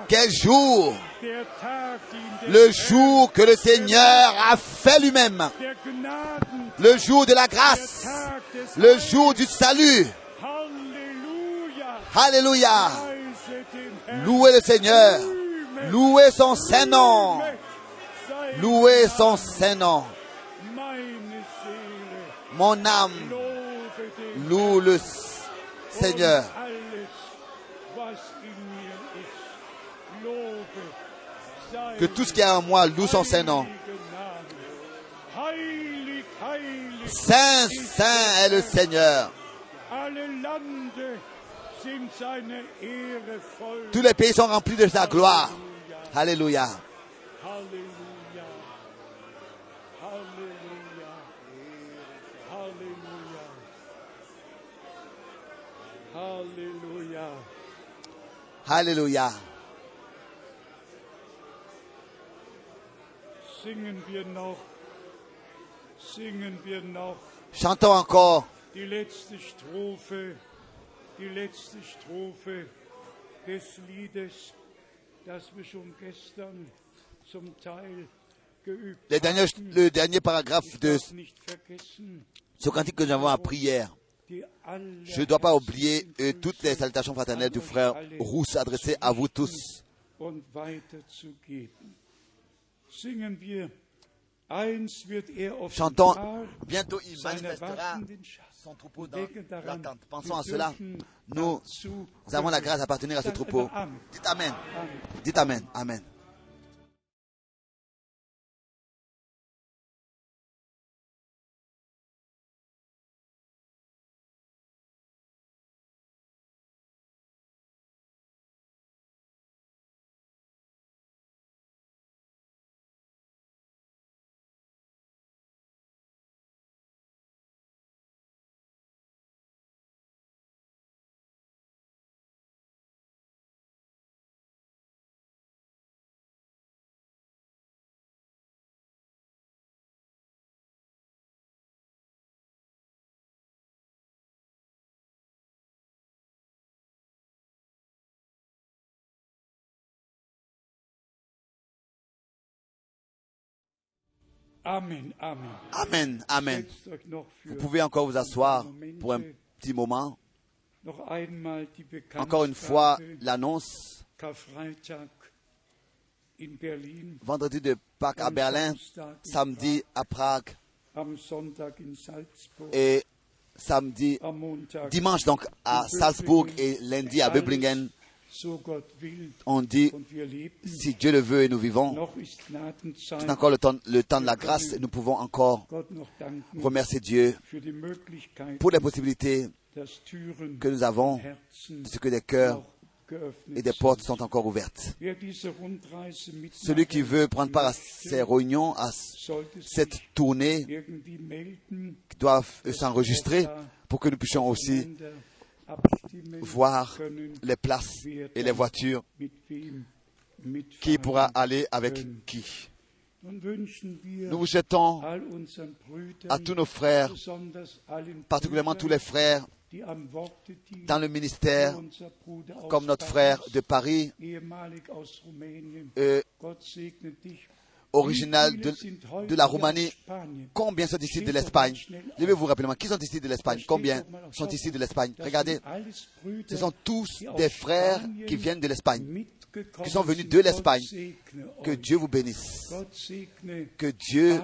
Quel jour? Le jour que le Seigneur a fait lui-même. Le jour de la grâce. Le jour du salut. Alléluia. Louez le Seigneur. Louez son rühme sein Louez son. Meine Seele, Mon âme loue le Seigneur. Que tout ce qui est en moi loue son. Heilig, heilig, Saint, Saint est le Seigneur. Tous les pays sont remplis de sa gloire. Alléluia. Halleluja. Halleluja. Halleluja. Halleluja. Alléluia. Singen wir noch, singen wir noch Chantons encore die letzte Strophe, des Liedes, das wir schon gestern zum Teil geübt le dernier, le dernier paragraphe de ce cantique que nous avons appris hier. Je ne dois pas oublier euh, toutes les salutations fraternelles du frère Rousse adressées à vous tous. er Chantons, bientôt il manifestera. Son troupeau dans l'attente. Pensons à cela. Nous avons la grâce d'appartenir à ce troupeau. Dites. Amen. Dites Amen. Amen. Amen, Amen. Amen. Amen. Vous pouvez encore vous asseoir pour un petit moment. Encore une fois, l'annonce vendredi de Pâques à Berlin, samedi à Prague et samedi, dimanche donc à Salzbourg et lundi à Böblingen. On dit, si Dieu le veut et nous vivons, c'est encore le temps, le temps de la grâce et nous pouvons encore remercier Dieu pour les possibilités que nous avons, ce que des cœurs et des portes sont encore ouvertes. Celui qui veut prendre part à ces réunions, à cette tournée, doit s'enregistrer pour que nous puissions aussi voir les places et les voitures, qui pourra aller avec qui? Nous vous Brüdern, à tous nos frères, particulièrement tous les frères dans le ministère, comme notre frère de Paris, euh, Gott segne dich. original Wie de, la Roumanie. Combien sont ici de l'Espagne? Levez-vous rapidement. Qui sont ici de l'Espagne? Combien sont ici de l'Espagne? Regardez, ce sont tous des frères qui viennent de l'Espagne. Qui sont venus de l'Espagne. Que. Dieu vous bénisse. Que Dieu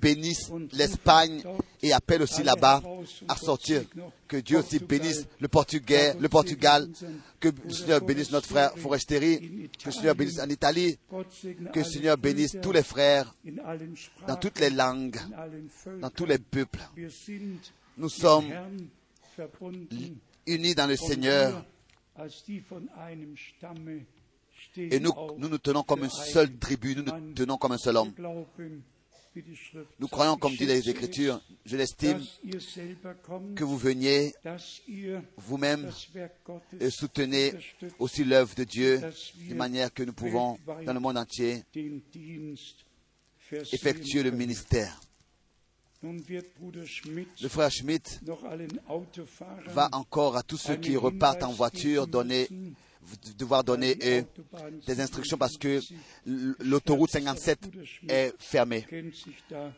bénisse l'Espagne et appelle aussi là-bas à sortir. Que Dieu aussi bénisse le Portugais, le Portugal. Que le Seigneur bénisse notre frère Forestieri. Que le Seigneur bénisse en Italie. Que le Seigneur bénisse tous les frères dans toutes les langues, dans tous les peuples, Nous sommes unis dans le Seigneur. Et nous, nous tenons comme une seule tribu, nous nous tenons comme un seul homme. Nous croyons, comme dit les Écritures, je es, l'estime, que vous veniez vous-même et soutenez aussi l'œuvre de Dieu de manière que nous pouvons, dans le monde entier, effectuer le ministère. Le frère Schmidt va encore à tous ceux qui repartent en voiture donner, devoir donner euh, des instructions parce que 57 l- l'autoroute 57 est fermée.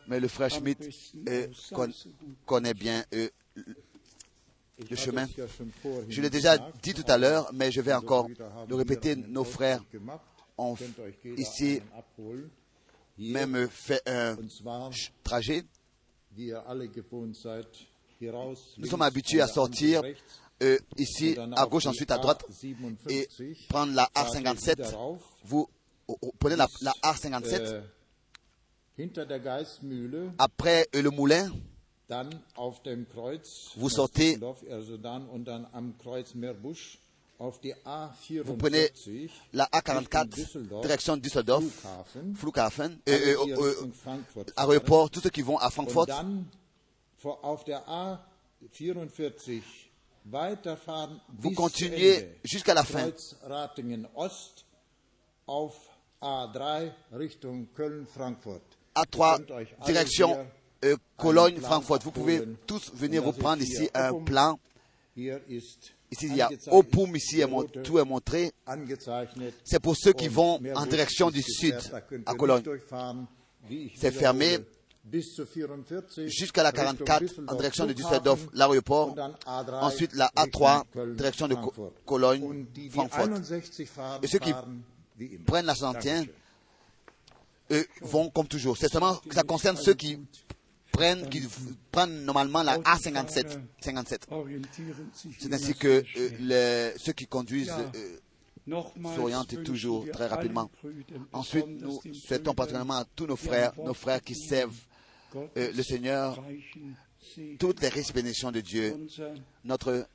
Mais le frère Schmidt euh, con- connaît bien euh, le chemin. Je l'ai déjà dit tout à l'heure, mais je vais encore le répéter. Nos frères ont ici même fait un trajet. Nous sommes habitués à sortir euh, ici à gauche, ensuite à droite et A57, prendre la fahrt ihr A57. wieder rauf, Vous prenez la, la A57 äh, hinter der Geistmühle, après euh, le moulin. Vous sortez- Vous prenez A44 la Richtung A44 Düsseldorf, direction Düsseldorf, Flughafen, euh, euh, euh, Frankfurt aéroport, tous ceux qui vont à Und Francfort. dann vor- auf der A44 weiterfahren Vous continuez jusqu'à la fin. Kreuz Ratingen Ost auf A3 Richtung Köln-Frankfurt. à Ihr trois könnt euch alle directions hier euh, Cologne, einen Plan Francfort. Vous pouvez tous venir vous prendre ici un plan. Ici, il y a Opum, ici, tout est montré. C'est pour ceux qui vont en direction du sud, à Cologne. C'est fermé bis zur 44, Jusqu'à la Richtung 44, en direction de Düsseldorf, l'aéroport. und dann A3 Ensuite, la Richtung A3, Köln, direction de. Cologne, Und die, die Frankfurt. 61 fahren, Et ceux qui. Prennent la 61, Dankeschön. eux vont comme toujours. C'est seulement, ça concerne ceux qui prennent, qui prennent normalement la A57, 57. orientieren sich C'est ainsi que euh, les- ceux qui conduisent euh, s'orientent toujours très rapidement. Ensuite, nous souhaitons particulièrement à tous nos frères, nos frères qui servent euh, le Seigneur, toutes les riches bénédictions de Dieu. Notre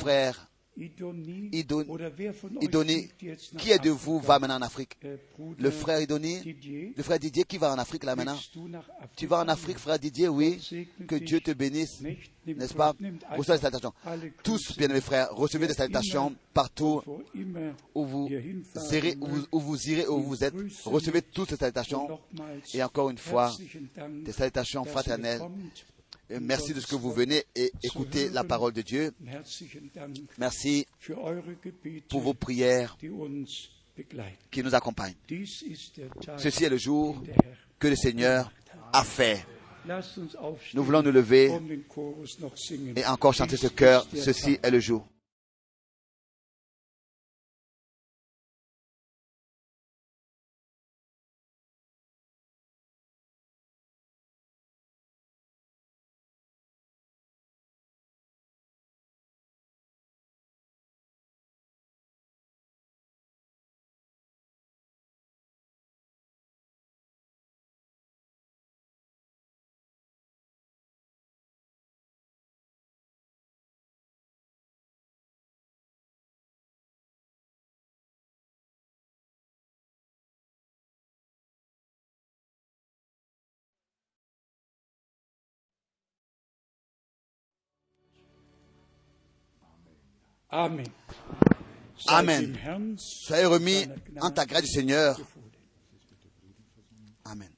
frère Idoni, qui est de vous va maintenant en Afrique? Bruder Le frère Idoni, le frère Didier qui va en Afrique là maintenant? Tu vas en Afrique, frère Didier, oui. Que Dieu te bénisse, n'est-ce pas? Reçois des salutations. Tous, Grüße, bien-aimés frères, recevez des salutations partout où vous irez, où vous, où vous irez, où vous êtes. Recevez tous ces salutations. Et encore une fois, des salutations fraternelles. Et Merci de ce que vous venez et écoutez la parole de Dieu. Merci pour vos prières qui nous accompagnent. Ceci est le jour que le Seigneur a fait. Nous voulons nous lever et encore chanter ce der Ceci est le jour. Amen. Amen. Soyez remis en ta grâce du Seigneur. Amen.